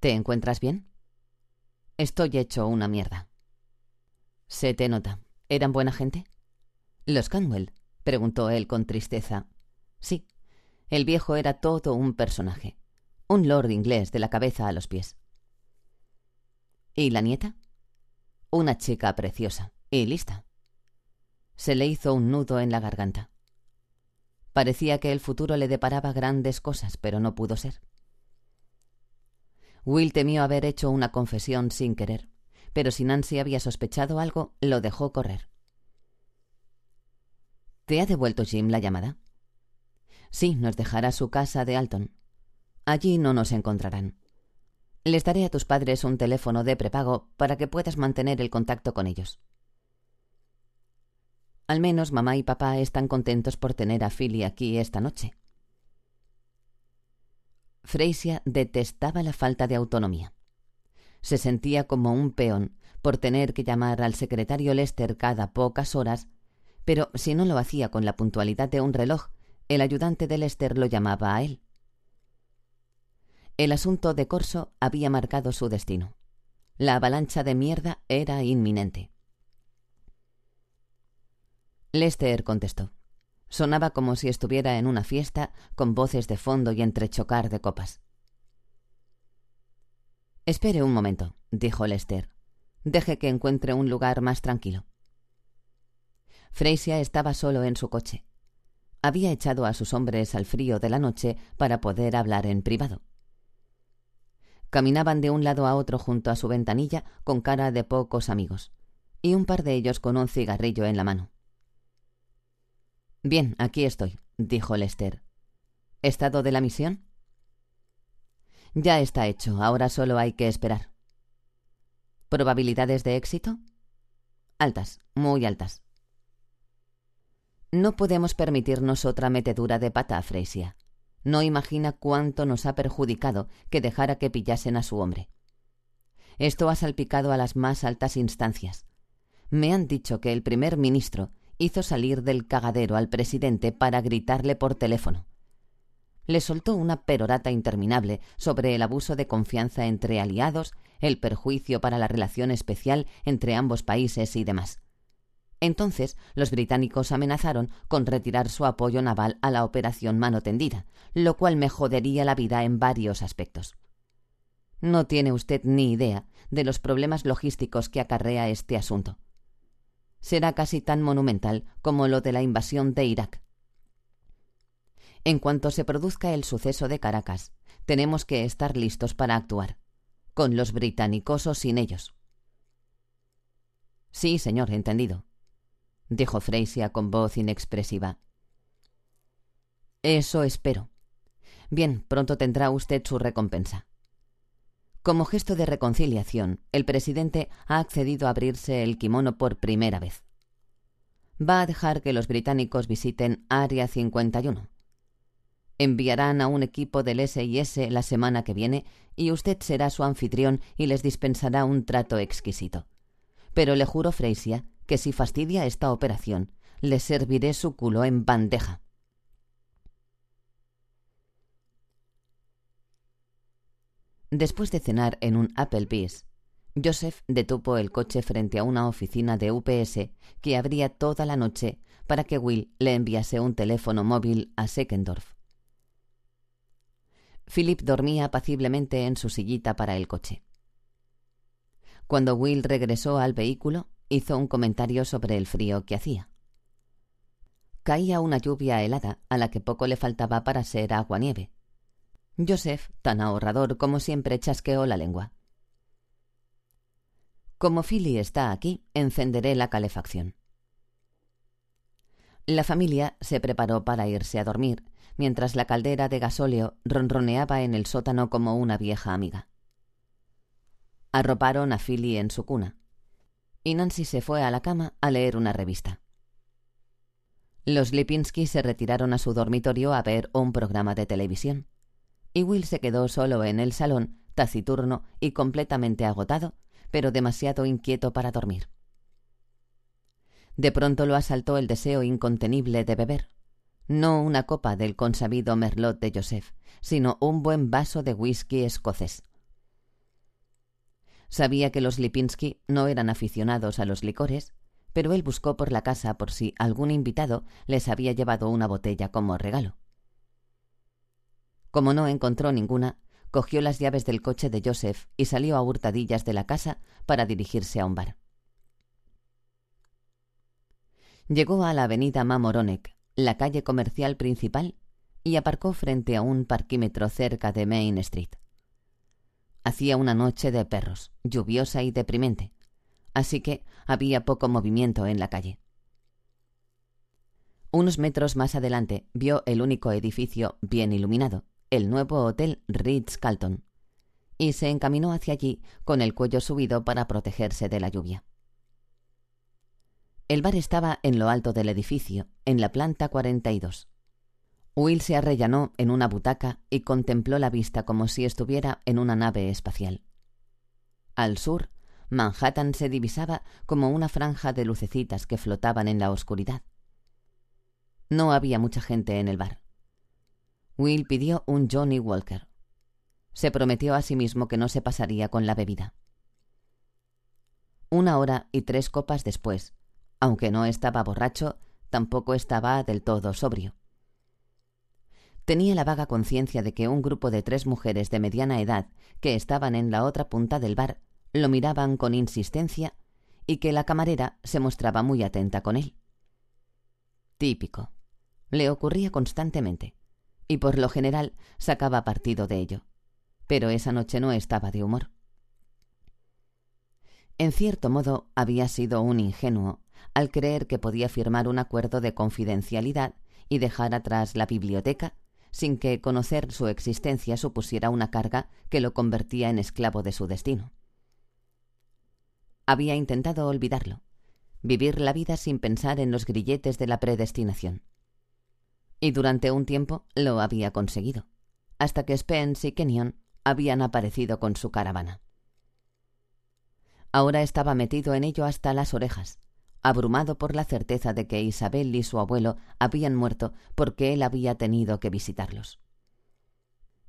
¿Te encuentras bien? Estoy hecho una mierda. Se te nota. ¿Eran buena gente? ¿Los Canwell? preguntó él con tristeza. Sí, el viejo era todo un personaje, un lord inglés de la cabeza a los pies. ¿Y la nieta? Una chica preciosa y lista. Se le hizo un nudo en la garganta. Parecía que el futuro le deparaba grandes cosas, pero no pudo ser. Will temió haber hecho una confesión sin querer, pero si Nancy había sospechado algo, lo dejó correr. ¿Te ha devuelto Jim la llamada? Sí, nos dejará su casa de Alton. Allí no nos encontrarán. Les daré a tus padres un teléfono de prepago para que puedas mantener el contacto con ellos. Al menos mamá y papá están contentos por tener a Philly aquí esta noche. Freisia detestaba la falta de autonomía. Se sentía como un peón por tener que llamar al secretario Lester cada pocas horas, pero si no lo hacía con la puntualidad de un reloj, el ayudante de Lester lo llamaba a él. El asunto de Corso había marcado su destino. La avalancha de mierda era inminente. Lester contestó. Sonaba como si estuviera en una fiesta, con voces de fondo y entrechocar de copas. Espere un momento, dijo Lester. Deje que encuentre un lugar más tranquilo. Freisia estaba solo en su coche. Había echado a sus hombres al frío de la noche para poder hablar en privado. Caminaban de un lado a otro junto a su ventanilla con cara de pocos amigos, y un par de ellos con un cigarrillo en la mano. Bien, aquí estoy, dijo Lester. ¿Estado de la misión? Ya está hecho, ahora solo hay que esperar. ¿Probabilidades de éxito? Altas, muy altas. No podemos permitirnos otra metedura de pata a. No imagina cuánto nos ha perjudicado que dejara que pillasen a su hombre. Esto ha salpicado a las más altas instancias. Me han dicho que el primer ministro hizo salir del cagadero al presidente para gritarle por teléfono. Le soltó una perorata interminable sobre el abuso de confianza entre aliados, el perjuicio para la relación especial entre ambos países y demás. Entonces los británicos amenazaron con retirar su apoyo naval a la operación mano tendida, lo cual me jodería la vida en varios aspectos. No tiene usted ni idea de los problemas logísticos que acarrea este asunto será casi tan monumental como lo de la invasión de Irak. En cuanto se produzca el suceso de Caracas, tenemos que estar listos para actuar, con los británicos o sin ellos. Sí, señor, entendido, dijo Freisia con voz inexpresiva. Eso espero. Bien, pronto tendrá usted su recompensa. Como gesto de reconciliación, el presidente ha accedido a abrirse el kimono por primera vez. va a dejar que los británicos visiten Área 51. Enviarán a un equipo del SIS la semana que viene y usted será su anfitrión y les dispensará un trato exquisito. Pero le juro, Freisia, que si fastidia esta operación, le serviré su culo en bandeja. Después de cenar en un Applebee's, Joseph detuvo el coche frente a una oficina de UPS que abría toda la noche para que Will le enviase un teléfono móvil a Seckendorf. Philip dormía apaciblemente en su sillita para el coche. Cuando Will regresó al vehículo, hizo un comentario sobre el frío que hacía. Caía una lluvia helada a la que poco le faltaba para ser agua-nieve. Joseph, tan ahorrador como siempre, chasqueó la lengua. Como Philly está aquí, encenderé la calefacción. La familia se preparó para irse a dormir, mientras la caldera de gasóleo ronroneaba en el sótano como una vieja amiga. Arroparon a Philly en su cuna, y Nancy se fue a la cama a leer una revista. Los Lipinski se retiraron a su dormitorio a ver un programa de televisión, y Will se quedó solo en el salón, taciturno y completamente agotado, pero demasiado inquieto para dormir. De pronto lo asaltó el deseo incontenible de beber. No una copa del consabido merlot de Joseph, sino un buen vaso de whisky escocés. Sabía que los Lipinski no eran aficionados a los licores, pero él buscó por la casa por si algún invitado les había llevado una botella como regalo. Como no encontró ninguna, cogió las llaves del coche de Joseph y salió a hurtadillas de la casa para dirigirse a un bar. Llegó a la avenida Mamoronek, la calle comercial principal, y aparcó frente a un parquímetro cerca de Main Street. Hacía una noche de perros, lluviosa y deprimente, así que había poco movimiento en la calle. Unos metros más adelante vio el único edificio bien iluminado, el nuevo hotel Ritz-Carlton, y se encaminó hacia allí con el cuello subido para protegerse de la lluvia. El bar estaba en lo alto del edificio, en la planta 42. Will se arrellanó en una butaca y contempló la vista como si estuviera en una nave espacial. Al sur, Manhattan se divisaba como una franja de lucecitas que flotaban en la oscuridad. No había mucha gente en el bar. Will pidió un Johnny Walker. Se prometió a sí mismo que no se pasaría con la bebida. Una hora y tres copas después, aunque no estaba borracho, tampoco estaba del todo sobrio. Tenía la vaga conciencia de que un grupo de tres mujeres de mediana edad que estaban en la otra punta del bar lo miraban con insistencia y que la camarera se mostraba muy atenta con él. Típico. Le ocurría constantemente y por lo general sacaba partido de ello. Pero esa noche no estaba de humor. En cierto modo había sido un ingenuo al creer que podía firmar un acuerdo de confidencialidad y dejar atrás la biblioteca sin que conocer su existencia supusiera una carga que lo convertía en esclavo de su destino. Había intentado olvidarlo, vivir la vida sin pensar en los grilletes de la predestinación. Y durante un tiempo lo había conseguido, hasta que Spence y Kenyon habían aparecido con su caravana. Ahora estaba metido en ello hasta las orejas, abrumado por la certeza de que Isabel y su abuelo habían muerto porque él había tenido que visitarlos.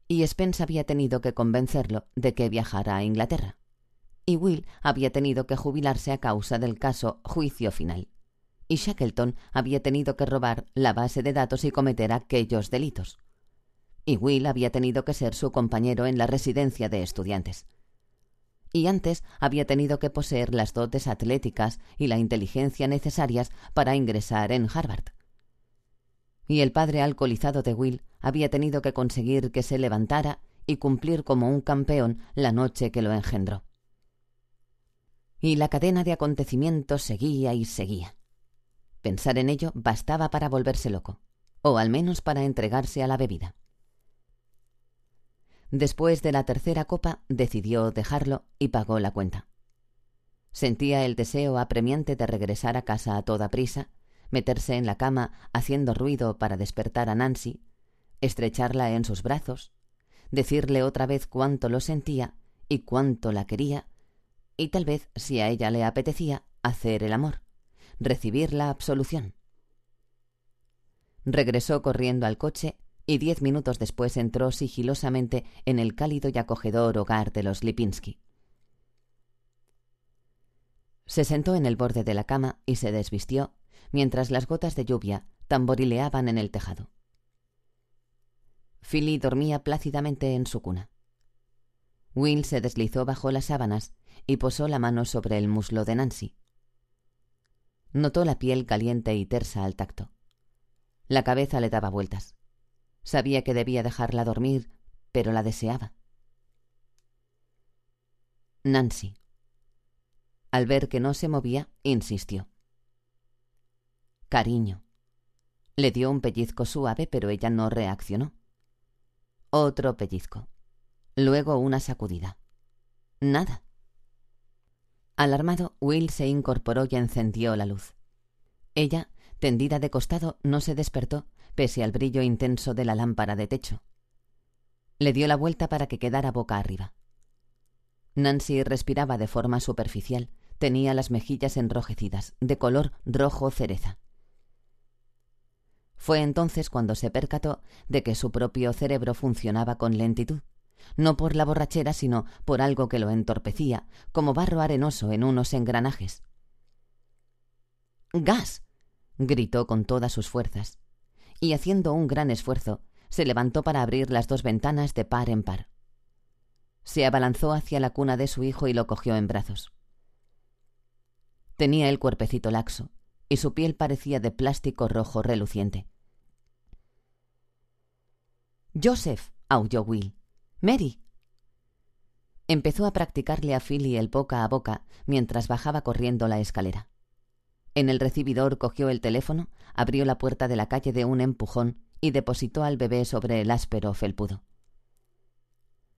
Y Spence había tenido que convencerlo de que viajara a Inglaterra. Y Will había tenido que jubilarse a causa del caso Juicio Final y Shackleton había tenido que robar la base de datos y cometer aquellos delitos. Y Will había tenido que ser su compañero en la residencia de estudiantes. Y antes había tenido que poseer las dotes atléticas y la inteligencia necesarias para ingresar en Harvard. Y el padre alcoholizado de Will había tenido que conseguir que se levantara y cumplir como un campeón la noche que lo engendró. Y la cadena de acontecimientos seguía y seguía. Pensar en ello bastaba para volverse loco, o al menos para entregarse a la bebida. Después de la tercera copa decidió dejarlo y pagó la cuenta. Sentía el deseo apremiante de regresar a casa a toda prisa, meterse en la cama haciendo ruido para despertar a Nancy, estrecharla en sus brazos, decirle otra vez cuánto lo sentía y cuánto la quería, y tal vez, si a ella le apetecía, hacer el amor, recibir la absolución. Regresó corriendo al coche y diez minutos después entró sigilosamente en el cálido y acogedor hogar de los Lipinski. Se sentó en el borde de la cama y se desvistió, mientras las gotas de lluvia tamborileaban en el tejado. Philly dormía plácidamente en su cuna. Will se deslizó bajo las sábanas y posó la mano sobre el muslo de Nancy. Notó la piel caliente y tersa al tacto. La cabeza le daba vueltas. Sabía que debía dejarla dormir, pero la deseaba. Nancy. Al ver que no se movía, insistió. Cariño. Le dio un pellizco suave, pero ella no reaccionó. Otro pellizco. Luego una sacudida. Nada. Alarmado, Will se incorporó y encendió la luz. Ella, tendida de costado, no se despertó, pese al brillo intenso de la lámpara de techo. Le dio la vuelta para que quedara boca arriba. Nancy respiraba de forma superficial, tenía las mejillas enrojecidas, de color rojo cereza. Fue entonces cuando se percató de que su propio cerebro funcionaba con lentitud, no por la borrachera, sino por algo que lo entorpecía, como barro arenoso en unos engranajes. ¡Gas! gritó con todas sus fuerzas, y haciendo un gran esfuerzo, se levantó para abrir las dos ventanas de par en par. Se abalanzó hacia la cuna de su hijo y lo cogió en brazos. Tenía el cuerpecito laxo, y su piel parecía de plástico rojo reluciente. Joseph, aulló Will. Mary. Empezó a practicarle a Philly el boca a boca mientras bajaba corriendo la escalera. En el recibidor cogió el teléfono, abrió la puerta de la calle de un empujón y depositó al bebé sobre el áspero felpudo.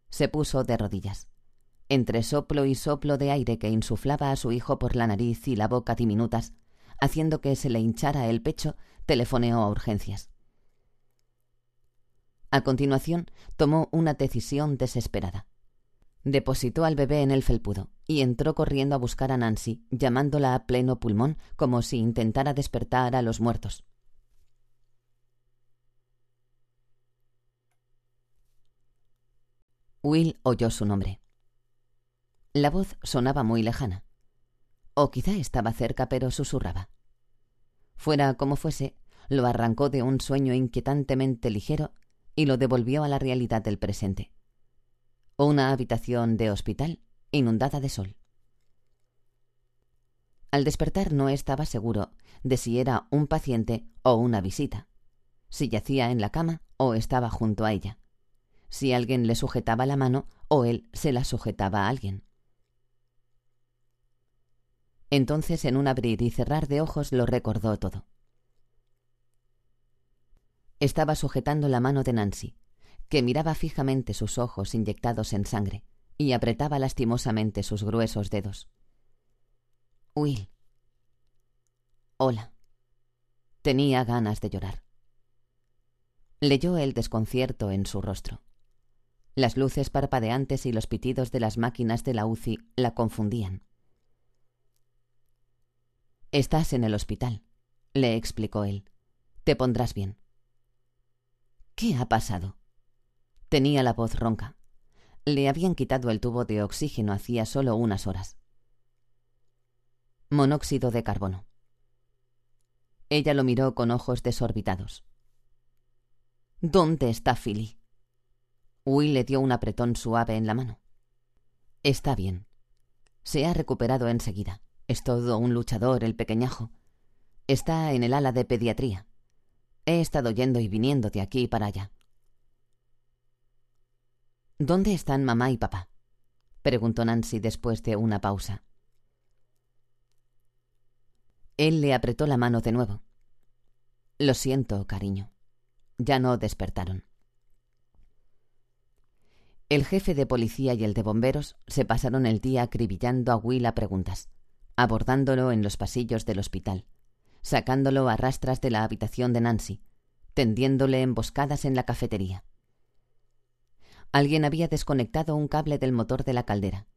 Se puso de rodillas. Entre soplo y soplo de aire que insuflaba a su hijo por la nariz y la boca diminutas, haciendo que se le hinchara el pecho, telefoneó a urgencias. A continuación, tomó una decisión desesperada. Depositó al bebé en el felpudo y entró corriendo a buscar a Nancy, llamándola a pleno pulmón como si intentara despertar a los muertos. Will oyó su nombre. La voz sonaba muy lejana. O quizá estaba cerca, pero susurraba. Fuera como fuese, lo arrancó de un sueño inquietantemente ligero y lo devolvió a la realidad del presente. Una habitación de hospital inundada de sol. Al despertar no estaba seguro de si era un paciente o una visita, si yacía en la cama o estaba junto a ella, si alguien le sujetaba la mano o él se la sujetaba a alguien. Entonces, en un abrir y cerrar de ojos, lo recordó todo. Estaba sujetando la mano de Nancy, que miraba fijamente sus ojos inyectados en sangre y apretaba lastimosamente sus gruesos dedos. Will. Hola. Tenía ganas de llorar. Leyó el desconcierto en su rostro. Las luces parpadeantes y los pitidos de las máquinas de la UCI la confundían. Estás en el hospital, le explicó él. Te pondrás bien. ¿Qué ha pasado? Tenía la voz ronca. Le habían quitado el tubo de oxígeno hacía solo unas horas. Monóxido de carbono. Ella lo miró con ojos desorbitados. ¿Dónde está Philly? Will le dio un apretón suave en la mano. Está bien. Se ha recuperado enseguida. Es todo un luchador, el pequeñajo. Está en el ala de pediatría. He estado yendo y viniendo de aquí para allá. ¿Dónde están mamá y papá? preguntó Nancy después de una pausa. Él le apretó la mano de nuevo. Lo siento, cariño. Ya no despertaron. El jefe de policía y el de bomberos se pasaron el día acribillando a Will a preguntas abordándolo en los pasillos del hospital, sacándolo a rastras de la habitación de Nancy, tendiéndole emboscadas en la cafetería. Alguien había desconectado un cable del motor de la caldera,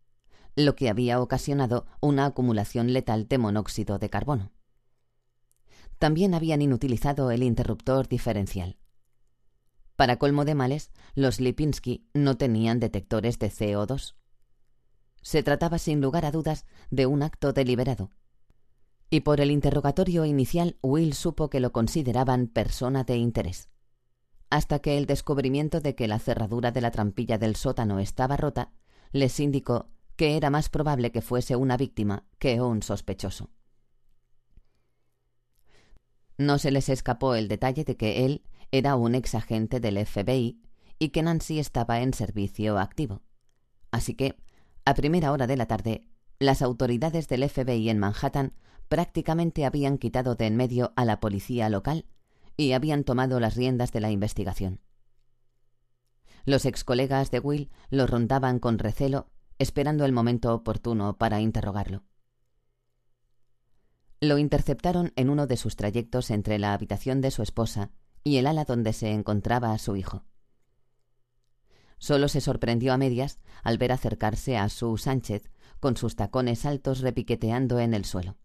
lo que había ocasionado una acumulación letal de monóxido de carbono. También habían inutilizado el interruptor diferencial. Para colmo de males, los Lipinski no tenían detectores de CO2. Se trataba sin lugar a dudas de un acto deliberado. Y por el interrogatorio inicial, Will supo que lo consideraban persona de interés. Hasta que el descubrimiento de que la cerradura de la trampilla del sótano estaba rota les indicó que era más probable que fuese una víctima que un sospechoso. No se les escapó el detalle de que él era un ex agente del FBI y que Nancy estaba en servicio activo. Así que, a primera hora de la tarde, las autoridades del FBI en Manhattan prácticamente habían quitado de en medio a la policía local y habían tomado las riendas de la investigación. Los ex colegas de Will lo rondaban con recelo, esperando el momento oportuno para interrogarlo. Lo interceptaron en uno de sus trayectos entre la habitación de su esposa y el ala donde se encontraba su hijo. Solo se sorprendió a medias al ver acercarse a su Sánchez con sus tacones altos repiqueteando en el suelo.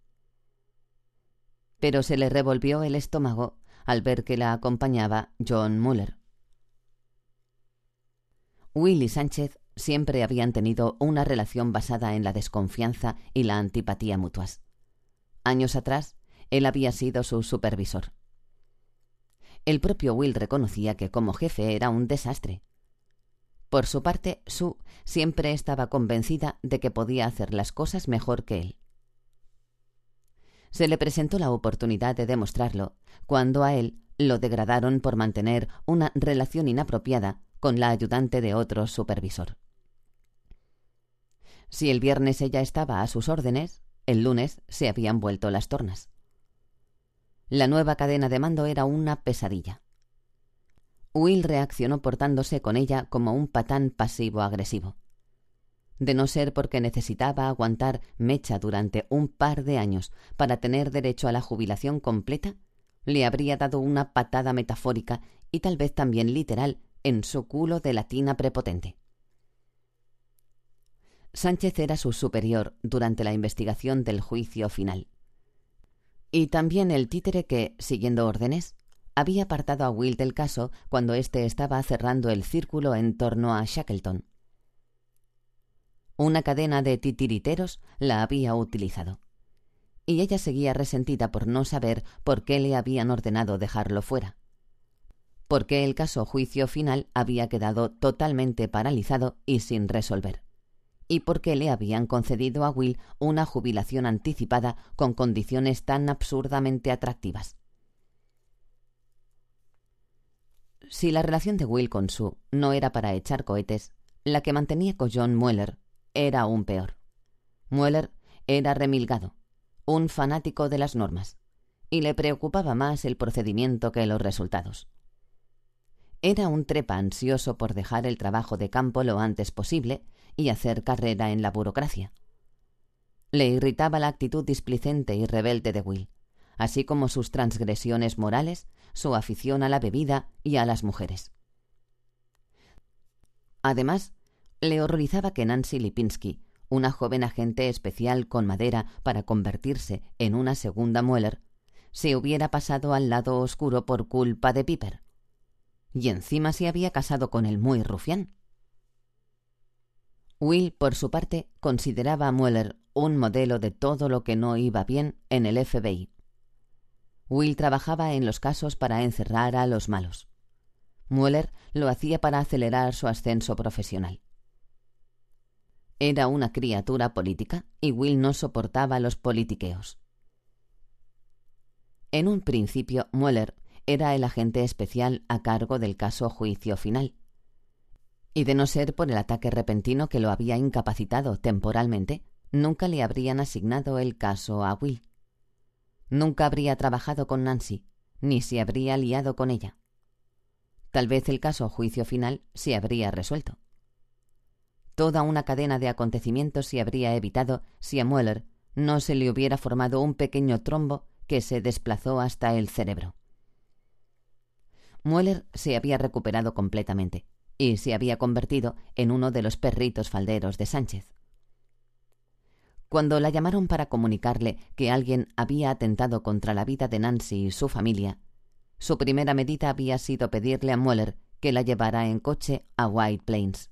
Pero se le revolvió el estómago al ver que la acompañaba John Muller. Will y Sánchez siempre habían tenido una relación basada en la desconfianza y la antipatía mutuas. Años atrás, él había sido su supervisor. El propio Will reconocía que como jefe era un desastre. Por su parte, Sue siempre estaba convencida de que podía hacer las cosas mejor que él. Se le presentó la oportunidad de demostrarlo cuando a él lo degradaron por mantener una relación inapropiada con la ayudante de otro supervisor. Si el viernes ella estaba a sus órdenes, el lunes se habían vuelto las tornas. La nueva cadena de mando era una pesadilla. Will reaccionó portándose con ella como un patán pasivo-agresivo. De no ser porque necesitaba aguantar mecha durante un par de años para tener derecho a la jubilación completa, le habría dado una patada metafórica y tal vez también literal en su culo de latina prepotente. Sánchez era su superior durante la investigación del juicio final. Y también el títere que, siguiendo órdenes, había apartado a Will del caso cuando éste estaba cerrando el círculo en torno a Shackleton. Una cadena de titiriteros la había utilizado. Y ella seguía resentida por no saber por qué le habían ordenado dejarlo fuera. Porque el caso juicio final había quedado totalmente paralizado y sin resolver y por qué le habían concedido a Will una jubilación anticipada con condiciones tan absurdamente atractivas. Si la relación de Will con Sue no era para echar cohetes, la que mantenía con John Mueller era aún peor. Mueller era remilgado, un fanático de las normas, y le preocupaba más el procedimiento que los resultados. Era un trepa ansioso por dejar el trabajo de campo lo antes posible y hacer carrera en la burocracia. Le irritaba la actitud displicente y rebelde de Will, así como sus transgresiones morales, su afición a la bebida y a las mujeres. Además, le horrorizaba que Nancy Lipinski, una joven agente especial con madera para convertirse en una segunda Mueller, se hubiera pasado al lado oscuro por culpa de Piper. Y encima se había casado con el muy rufián. Will, por su parte, consideraba a Mueller un modelo de todo lo que no iba bien en el FBI. Will trabajaba en los casos para encerrar a los malos. Mueller lo hacía para acelerar su ascenso profesional. Era una criatura política y Will no soportaba los politiqueos. En un principio, Mueller era el agente especial a cargo del caso juicio final, y de no ser por el ataque repentino que lo había incapacitado temporalmente, nunca le habrían asignado el caso a Will. Nunca habría trabajado con Nancy, ni se habría liado con ella. Tal vez el caso juicio final se habría resuelto. Toda una cadena de acontecimientos se habría evitado si a Mueller no se le hubiera formado un pequeño trombo que se desplazó hasta el cerebro. Mueller se había recuperado completamente y se había convertido en uno de los perritos falderos de Sánchez. Cuando la llamaron para comunicarle que alguien había atentado contra la vida de Nancy y su familia, su primera medida había sido pedirle a Mueller que la llevara en coche a White Plains.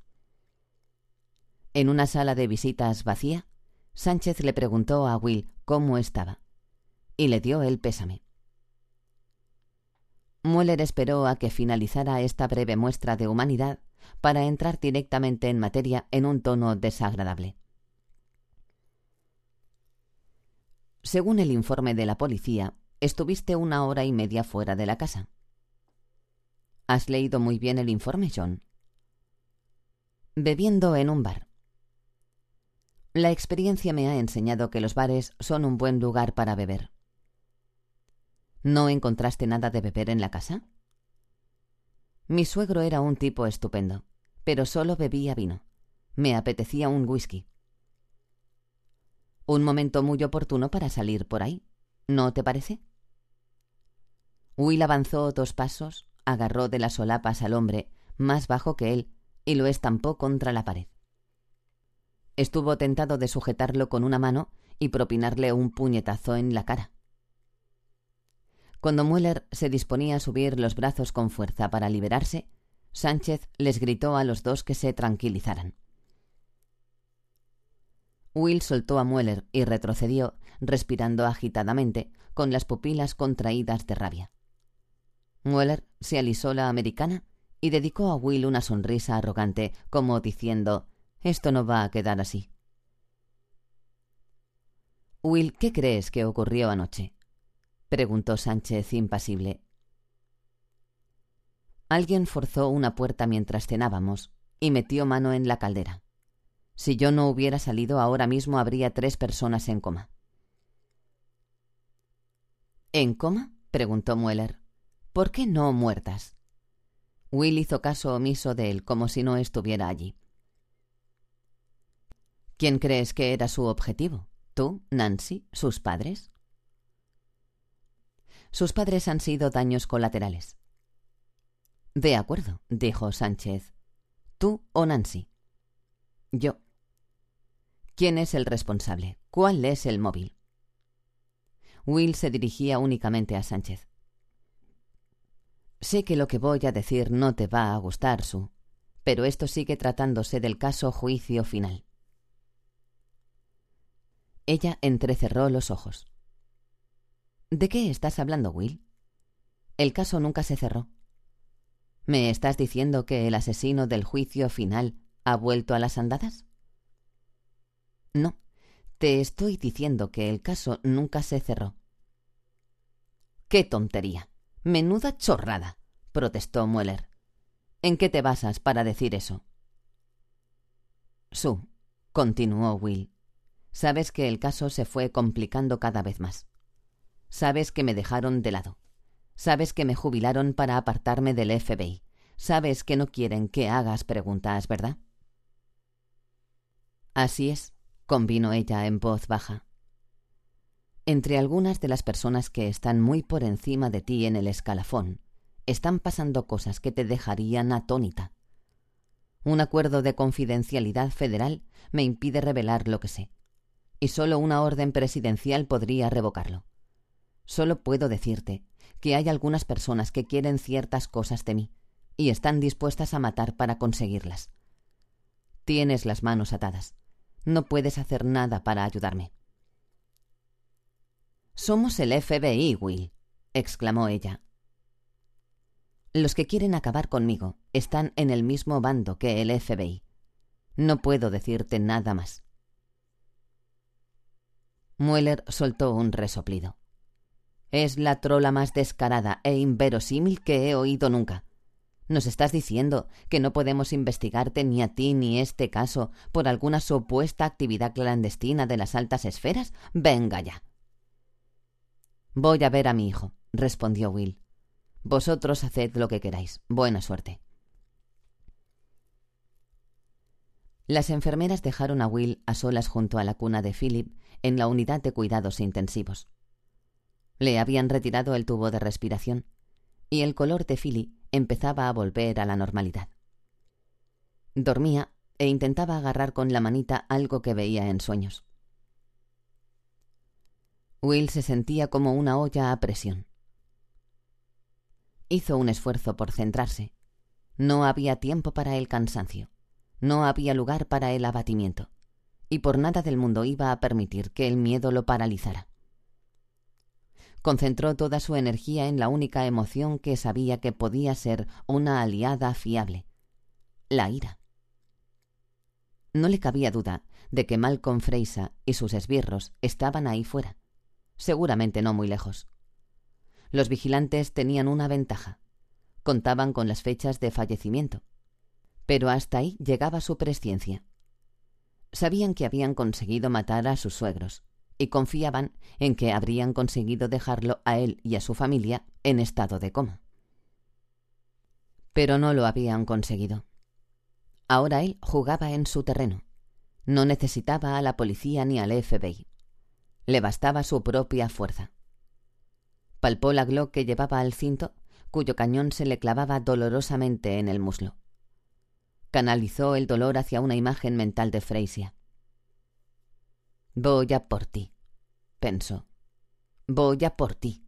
En una sala de visitas vacía, Sánchez le preguntó a Will cómo estaba y le dio el pésame. Mueller esperó a que finalizara esta breve muestra de humanidad para entrar directamente en materia en un tono desagradable. Según el informe de la policía, estuviste una hora y media fuera de la casa. ¿Has leído muy bien el informe, John? Bebiendo en un bar. La experiencia me ha enseñado que los bares son un buen lugar para beber. ¿No encontraste nada de beber en la casa? Mi suegro era un tipo estupendo, pero solo bebía vino. Me apetecía un whisky. Un momento muy oportuno para salir por ahí, ¿no te parece? Will avanzó dos pasos, agarró de las solapas al hombre, más bajo que él, y lo estampó contra la pared. Estuvo tentado de sujetarlo con una mano y propinarle un puñetazo en la cara. Cuando Mueller se disponía a subir los brazos con fuerza para liberarse, Sánchez les gritó a los dos que se tranquilizaran. Will soltó a Mueller y retrocedió, respirando agitadamente, con las pupilas contraídas de rabia. Mueller se alisó la americana y dedicó a Will una sonrisa arrogante, como diciendo Esto no va a quedar así. Will, ¿qué crees que ocurrió anoche? preguntó Sánchez impasible. Alguien forzó una puerta mientras cenábamos y metió mano en la caldera. Si yo no hubiera salido ahora mismo habría tres personas en coma. ¿En coma? preguntó Mueller. ¿Por qué no muertas? Will hizo caso omiso de él como si no estuviera allí. ¿Quién crees que era su objetivo? ¿Tú, Nancy, sus padres? Sus padres han sido daños colaterales. De acuerdo, dijo Sánchez. ¿Tú o Nancy? Yo. ¿Quién es el responsable? ¿Cuál es el móvil? Will se dirigía únicamente a Sánchez. Sé que lo que voy a decir no te va a gustar, Su, pero esto sigue tratándose del caso juicio final. Ella entrecerró los ojos. ¿De qué estás hablando, Will? El caso nunca se cerró. ¿Me estás diciendo que el asesino del juicio final ha vuelto a las andadas? No, te estoy diciendo que el caso nunca se cerró. ¡Qué tontería! Menuda chorrada, protestó Mueller. ¿En qué te basas para decir eso? Su, continuó Will, sabes que el caso se fue complicando cada vez más. Sabes que me dejaron de lado. Sabes que me jubilaron para apartarme del FBI. Sabes que no quieren que hagas preguntas, ¿verdad? Así es, convino ella en voz baja. Entre algunas de las personas que están muy por encima de ti en el escalafón, están pasando cosas que te dejarían atónita. Un acuerdo de confidencialidad federal me impide revelar lo que sé, y solo una orden presidencial podría revocarlo. Solo puedo decirte que hay algunas personas que quieren ciertas cosas de mí y están dispuestas a matar para conseguirlas. Tienes las manos atadas. No puedes hacer nada para ayudarme. Somos el FBI, Will, exclamó ella. Los que quieren acabar conmigo están en el mismo bando que el FBI. No puedo decirte nada más. Mueller soltó un resoplido. Es la trola más descarada e inverosímil que he oído nunca. ¿Nos estás diciendo que no podemos investigarte ni a ti ni este caso por alguna supuesta actividad clandestina de las altas esferas? Venga ya. Voy a ver a mi hijo, respondió Will. Vosotros haced lo que queráis. Buena suerte. Las enfermeras dejaron a Will a solas junto a la cuna de Philip en la unidad de cuidados intensivos. Le habían retirado el tubo de respiración y el color de Philly empezaba a volver a la normalidad. Dormía e intentaba agarrar con la manita algo que veía en sueños. Will se sentía como una olla a presión. Hizo un esfuerzo por centrarse. No había tiempo para el cansancio. No había lugar para el abatimiento. Y por nada del mundo iba a permitir que el miedo lo paralizara. Concentró toda su energía en la única emoción que sabía que podía ser una aliada fiable, la ira. No le cabía duda de que Malcolm Freisa y sus esbirros estaban ahí fuera, seguramente no muy lejos. Los vigilantes tenían una ventaja. Contaban con las fechas de fallecimiento. Pero hasta ahí llegaba su presciencia. Sabían que habían conseguido matar a sus suegros y confiaban en que habrían conseguido dejarlo a él y a su familia en estado de coma. Pero no lo habían conseguido. Ahora él jugaba en su terreno. No necesitaba a la policía ni al FBI. Le bastaba su propia fuerza. Palpó la Glock que llevaba al cinto, cuyo cañón se le clavaba dolorosamente en el muslo. Canalizó el dolor hacia una imagen mental de Freisia. Voy a por ti, pensó. Voy a por ti.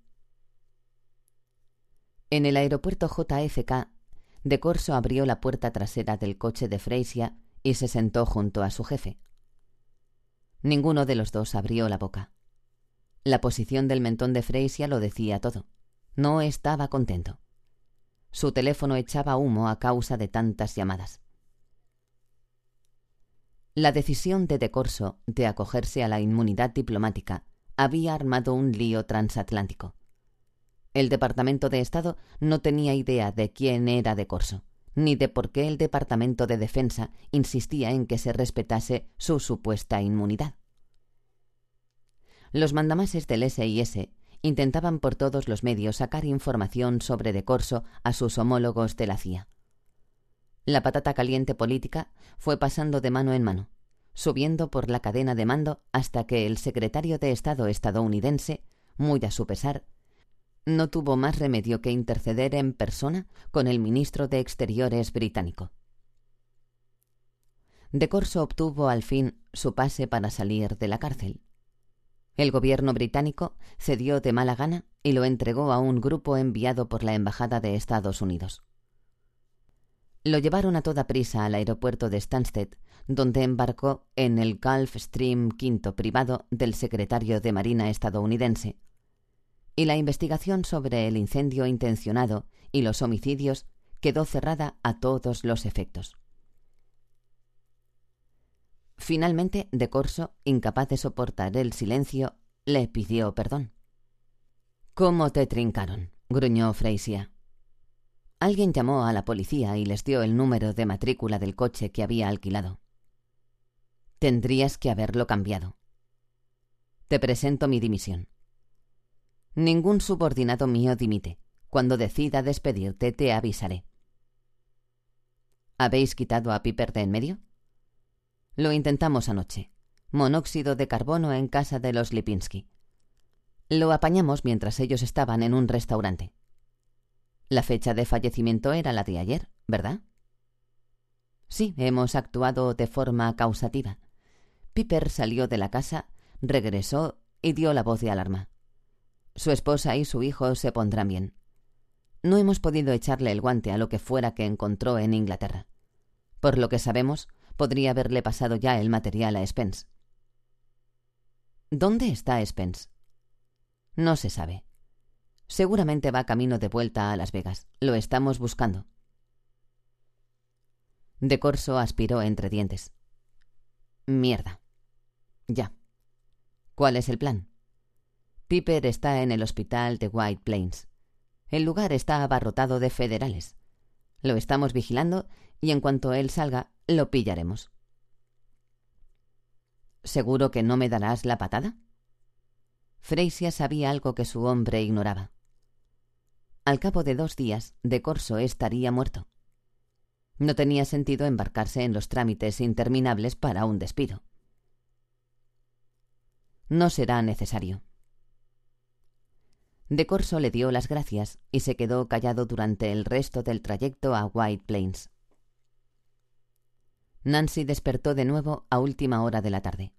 En el aeropuerto JFK, de Corso abrió la puerta trasera del coche de Freisia y se sentó junto a su jefe. Ninguno de los dos abrió la boca. La posición del mentón de Freisia lo decía todo. No estaba contento. Su teléfono echaba humo a causa de tantas llamadas. La decisión de De Corso de acogerse a la inmunidad diplomática había armado un lío transatlántico. El Departamento de Estado no tenía idea de quién era De Corso, ni de por qué el Departamento de Defensa insistía en que se respetase su supuesta inmunidad. Los mandamases del SIS intentaban por todos los medios sacar información sobre De Corso a sus homólogos de la CIA. La patata caliente política fue pasando de mano en mano, subiendo por la cadena de mando hasta que el secretario de Estado estadounidense, muy a su pesar, no tuvo más remedio que interceder en persona con el ministro de Exteriores británico. De Corso obtuvo al fin su pase para salir de la cárcel. El gobierno británico cedió de mala gana y lo entregó a un grupo enviado por la Embajada de Estados Unidos. Lo llevaron a toda prisa al aeropuerto de Stansted, donde embarcó en el Gulfstream V privado del secretario de Marina estadounidense. Y la investigación sobre el incendio intencionado y los homicidios quedó cerrada a todos los efectos. Finalmente, De Corso, incapaz de soportar el silencio, le pidió perdón. ¿Cómo te trincaron? gruñó Freisia. Alguien llamó a la policía y les dio el número de matrícula del coche que había alquilado. Tendrías que haberlo cambiado. Te presento mi dimisión. Ningún subordinado mío dimite. Cuando decida despedirte te avisaré. ¿Habéis quitado a Piper de en medio? Lo intentamos anoche. Monóxido de carbono en casa de los Lipinski. Lo apañamos mientras ellos estaban en un restaurante. La fecha de fallecimiento era la de ayer, ¿verdad? Sí, hemos actuado de forma causativa. Piper salió de la casa, regresó y dio la voz de alarma. Su esposa y su hijo se pondrán bien. No hemos podido echarle el guante a lo que fuera que encontró en Inglaterra. Por lo que sabemos, podría haberle pasado ya el material a Spence. ¿Dónde está Spence? No se sabe. Seguramente va camino de vuelta a Las Vegas. Lo estamos buscando. De Corso aspiró entre dientes. Mierda. Ya. ¿Cuál es el plan? Piper está en el hospital de White Plains. El lugar está abarrotado de federales. Lo estamos vigilando y en cuanto él salga, lo pillaremos. ¿Seguro que no me darás la patada? Freisia sabía algo que su hombre ignoraba. Al cabo de dos días, de Corso estaría muerto. No tenía sentido embarcarse en los trámites interminables para un despido. No será necesario. De Corso le dio las gracias y se quedó callado durante el resto del trayecto a White Plains. Nancy despertó de nuevo a última hora de la tarde.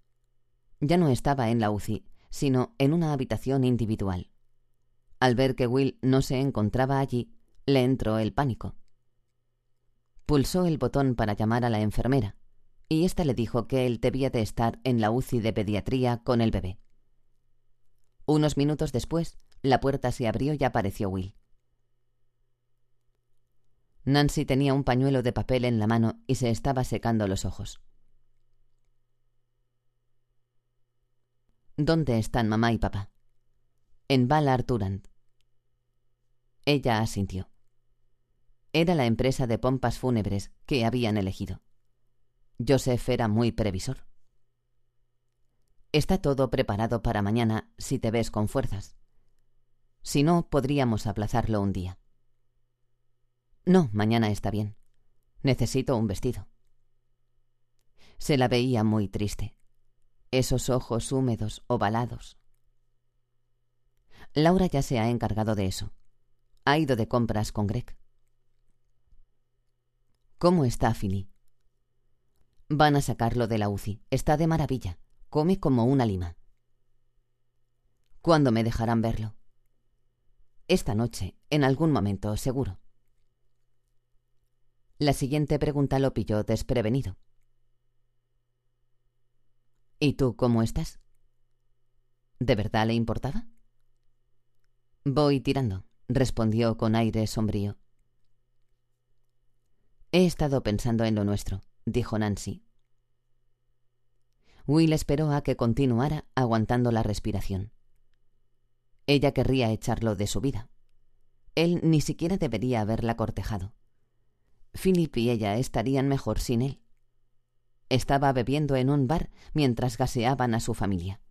Ya no estaba en la UCI, sino en una habitación individual. Al ver que Will no se encontraba allí, le entró el pánico. Pulsó el botón para llamar a la enfermera, y ésta le dijo que él debía de estar en la UCI de pediatría con el bebé. Unos minutos después, la puerta se abrió y apareció Will. Nancy tenía un pañuelo de papel en la mano y se estaba secando los ojos. ¿Dónde están mamá y papá? En Ballard Turant. Ella asintió. Era la empresa de pompas fúnebres que habían elegido. Joseph era muy previsor. Está todo preparado para mañana si te ves con fuerzas. Si no, podríamos aplazarlo un día. No, mañana está bien. Necesito un vestido. Se la veía muy triste. Esos ojos húmedos, ovalados. Laura ya se ha encargado de eso. Ha ido de compras con Greg. ¿Cómo está Philly? Van a sacarlo de la UCI. Está de maravilla. Come como una lima. ¿Cuándo me dejarán verlo? Esta noche, en algún momento, seguro. La siguiente pregunta lo pilló desprevenido. ¿Y tú cómo estás? ¿De verdad le importaba? Voy tirando, respondió con aire sombrío. He estado pensando en lo nuestro, dijo Nancy. Will esperó a que continuara aguantando la respiración. Ella querría echarlo de su vida. Él ni siquiera debería haberla cortejado. Philip y ella estarían mejor sin él. Estaba bebiendo en un bar mientras gaseaban a su familia.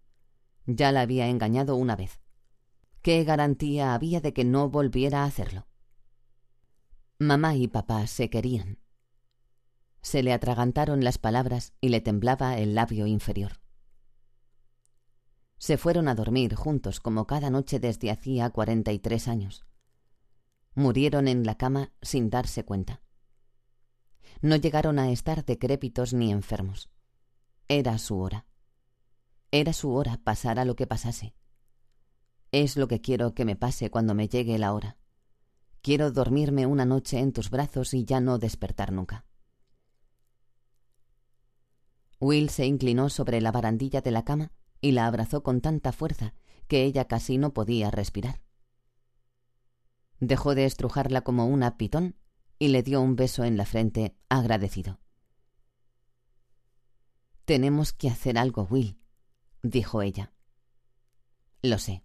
Ya la había engañado una vez. ¿Qué garantía había de que no volviera a hacerlo? Mamá y papá se querían. Se le atragantaron las palabras y le temblaba el labio inferior. Se fueron a dormir juntos como cada noche desde hacía cuarenta y tres años. Murieron en la cama sin darse cuenta. No llegaron a estar decrépitos ni enfermos. Era su hora. Era su hora, pasara lo que pasase. Es lo que quiero que me pase cuando me llegue la hora. Quiero dormirme una noche en tus brazos y ya no despertar nunca. Will se inclinó sobre la barandilla de la cama y la abrazó con tanta fuerza que ella casi no podía respirar. Dejó de estrujarla como una pitón y le dio un beso en la frente agradecido. Tenemos que hacer algo, Will, dijo ella. Lo sé.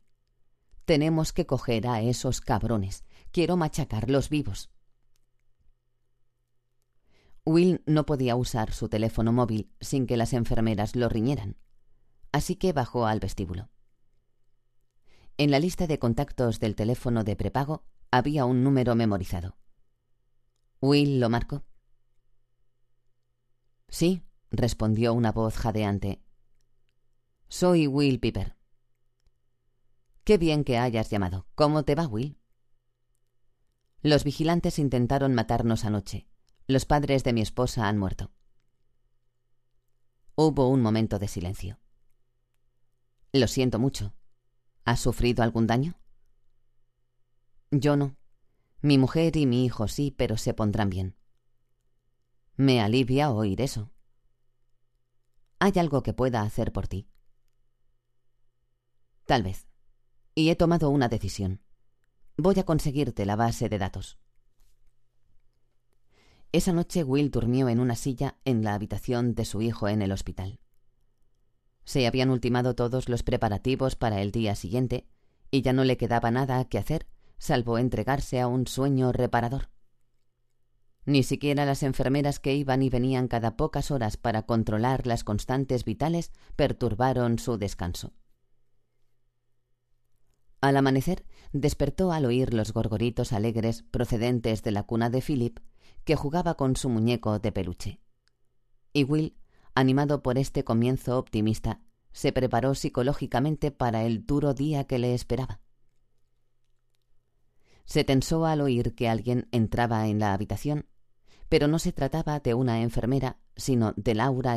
Tenemos que coger a esos cabrones. Quiero machacarlos vivos. Will no podía usar su teléfono móvil sin que las enfermeras lo riñeran, así que bajó al vestíbulo. En la lista de contactos del teléfono de prepago había un número memorizado. Will lo marcó. Sí, respondió una voz jadeante. Soy Will Piper. Qué bien que hayas llamado. ¿Cómo te va, Will? Los vigilantes intentaron matarnos anoche. Los padres de mi esposa han muerto. Hubo un momento de silencio. Lo siento mucho. ¿Has sufrido algún daño? Yo no. Mi mujer y mi hijo sí, pero se pondrán bien. Me alivia oír eso. ¿Hay algo que pueda hacer por ti? Tal vez. Y he tomado una decisión. Voy a conseguirte la base de datos. Esa noche Will durmió en una silla en la habitación de su hijo en el hospital. Se habían ultimado todos los preparativos para el día siguiente y ya no le quedaba nada que hacer salvo entregarse a un sueño reparador. Ni siquiera las enfermeras que iban y venían cada pocas horas para controlar las constantes vitales perturbaron su descanso. Al amanecer despertó al oír los gorgoritos alegres procedentes de la cuna de Philip que jugaba con su muñeco de peluche. Y Will, animado por este comienzo optimista, se preparó psicológicamente para el duro día que le esperaba. Se tensó al oír que alguien entraba en la habitación, pero no se trataba de una enfermera, sino de Laura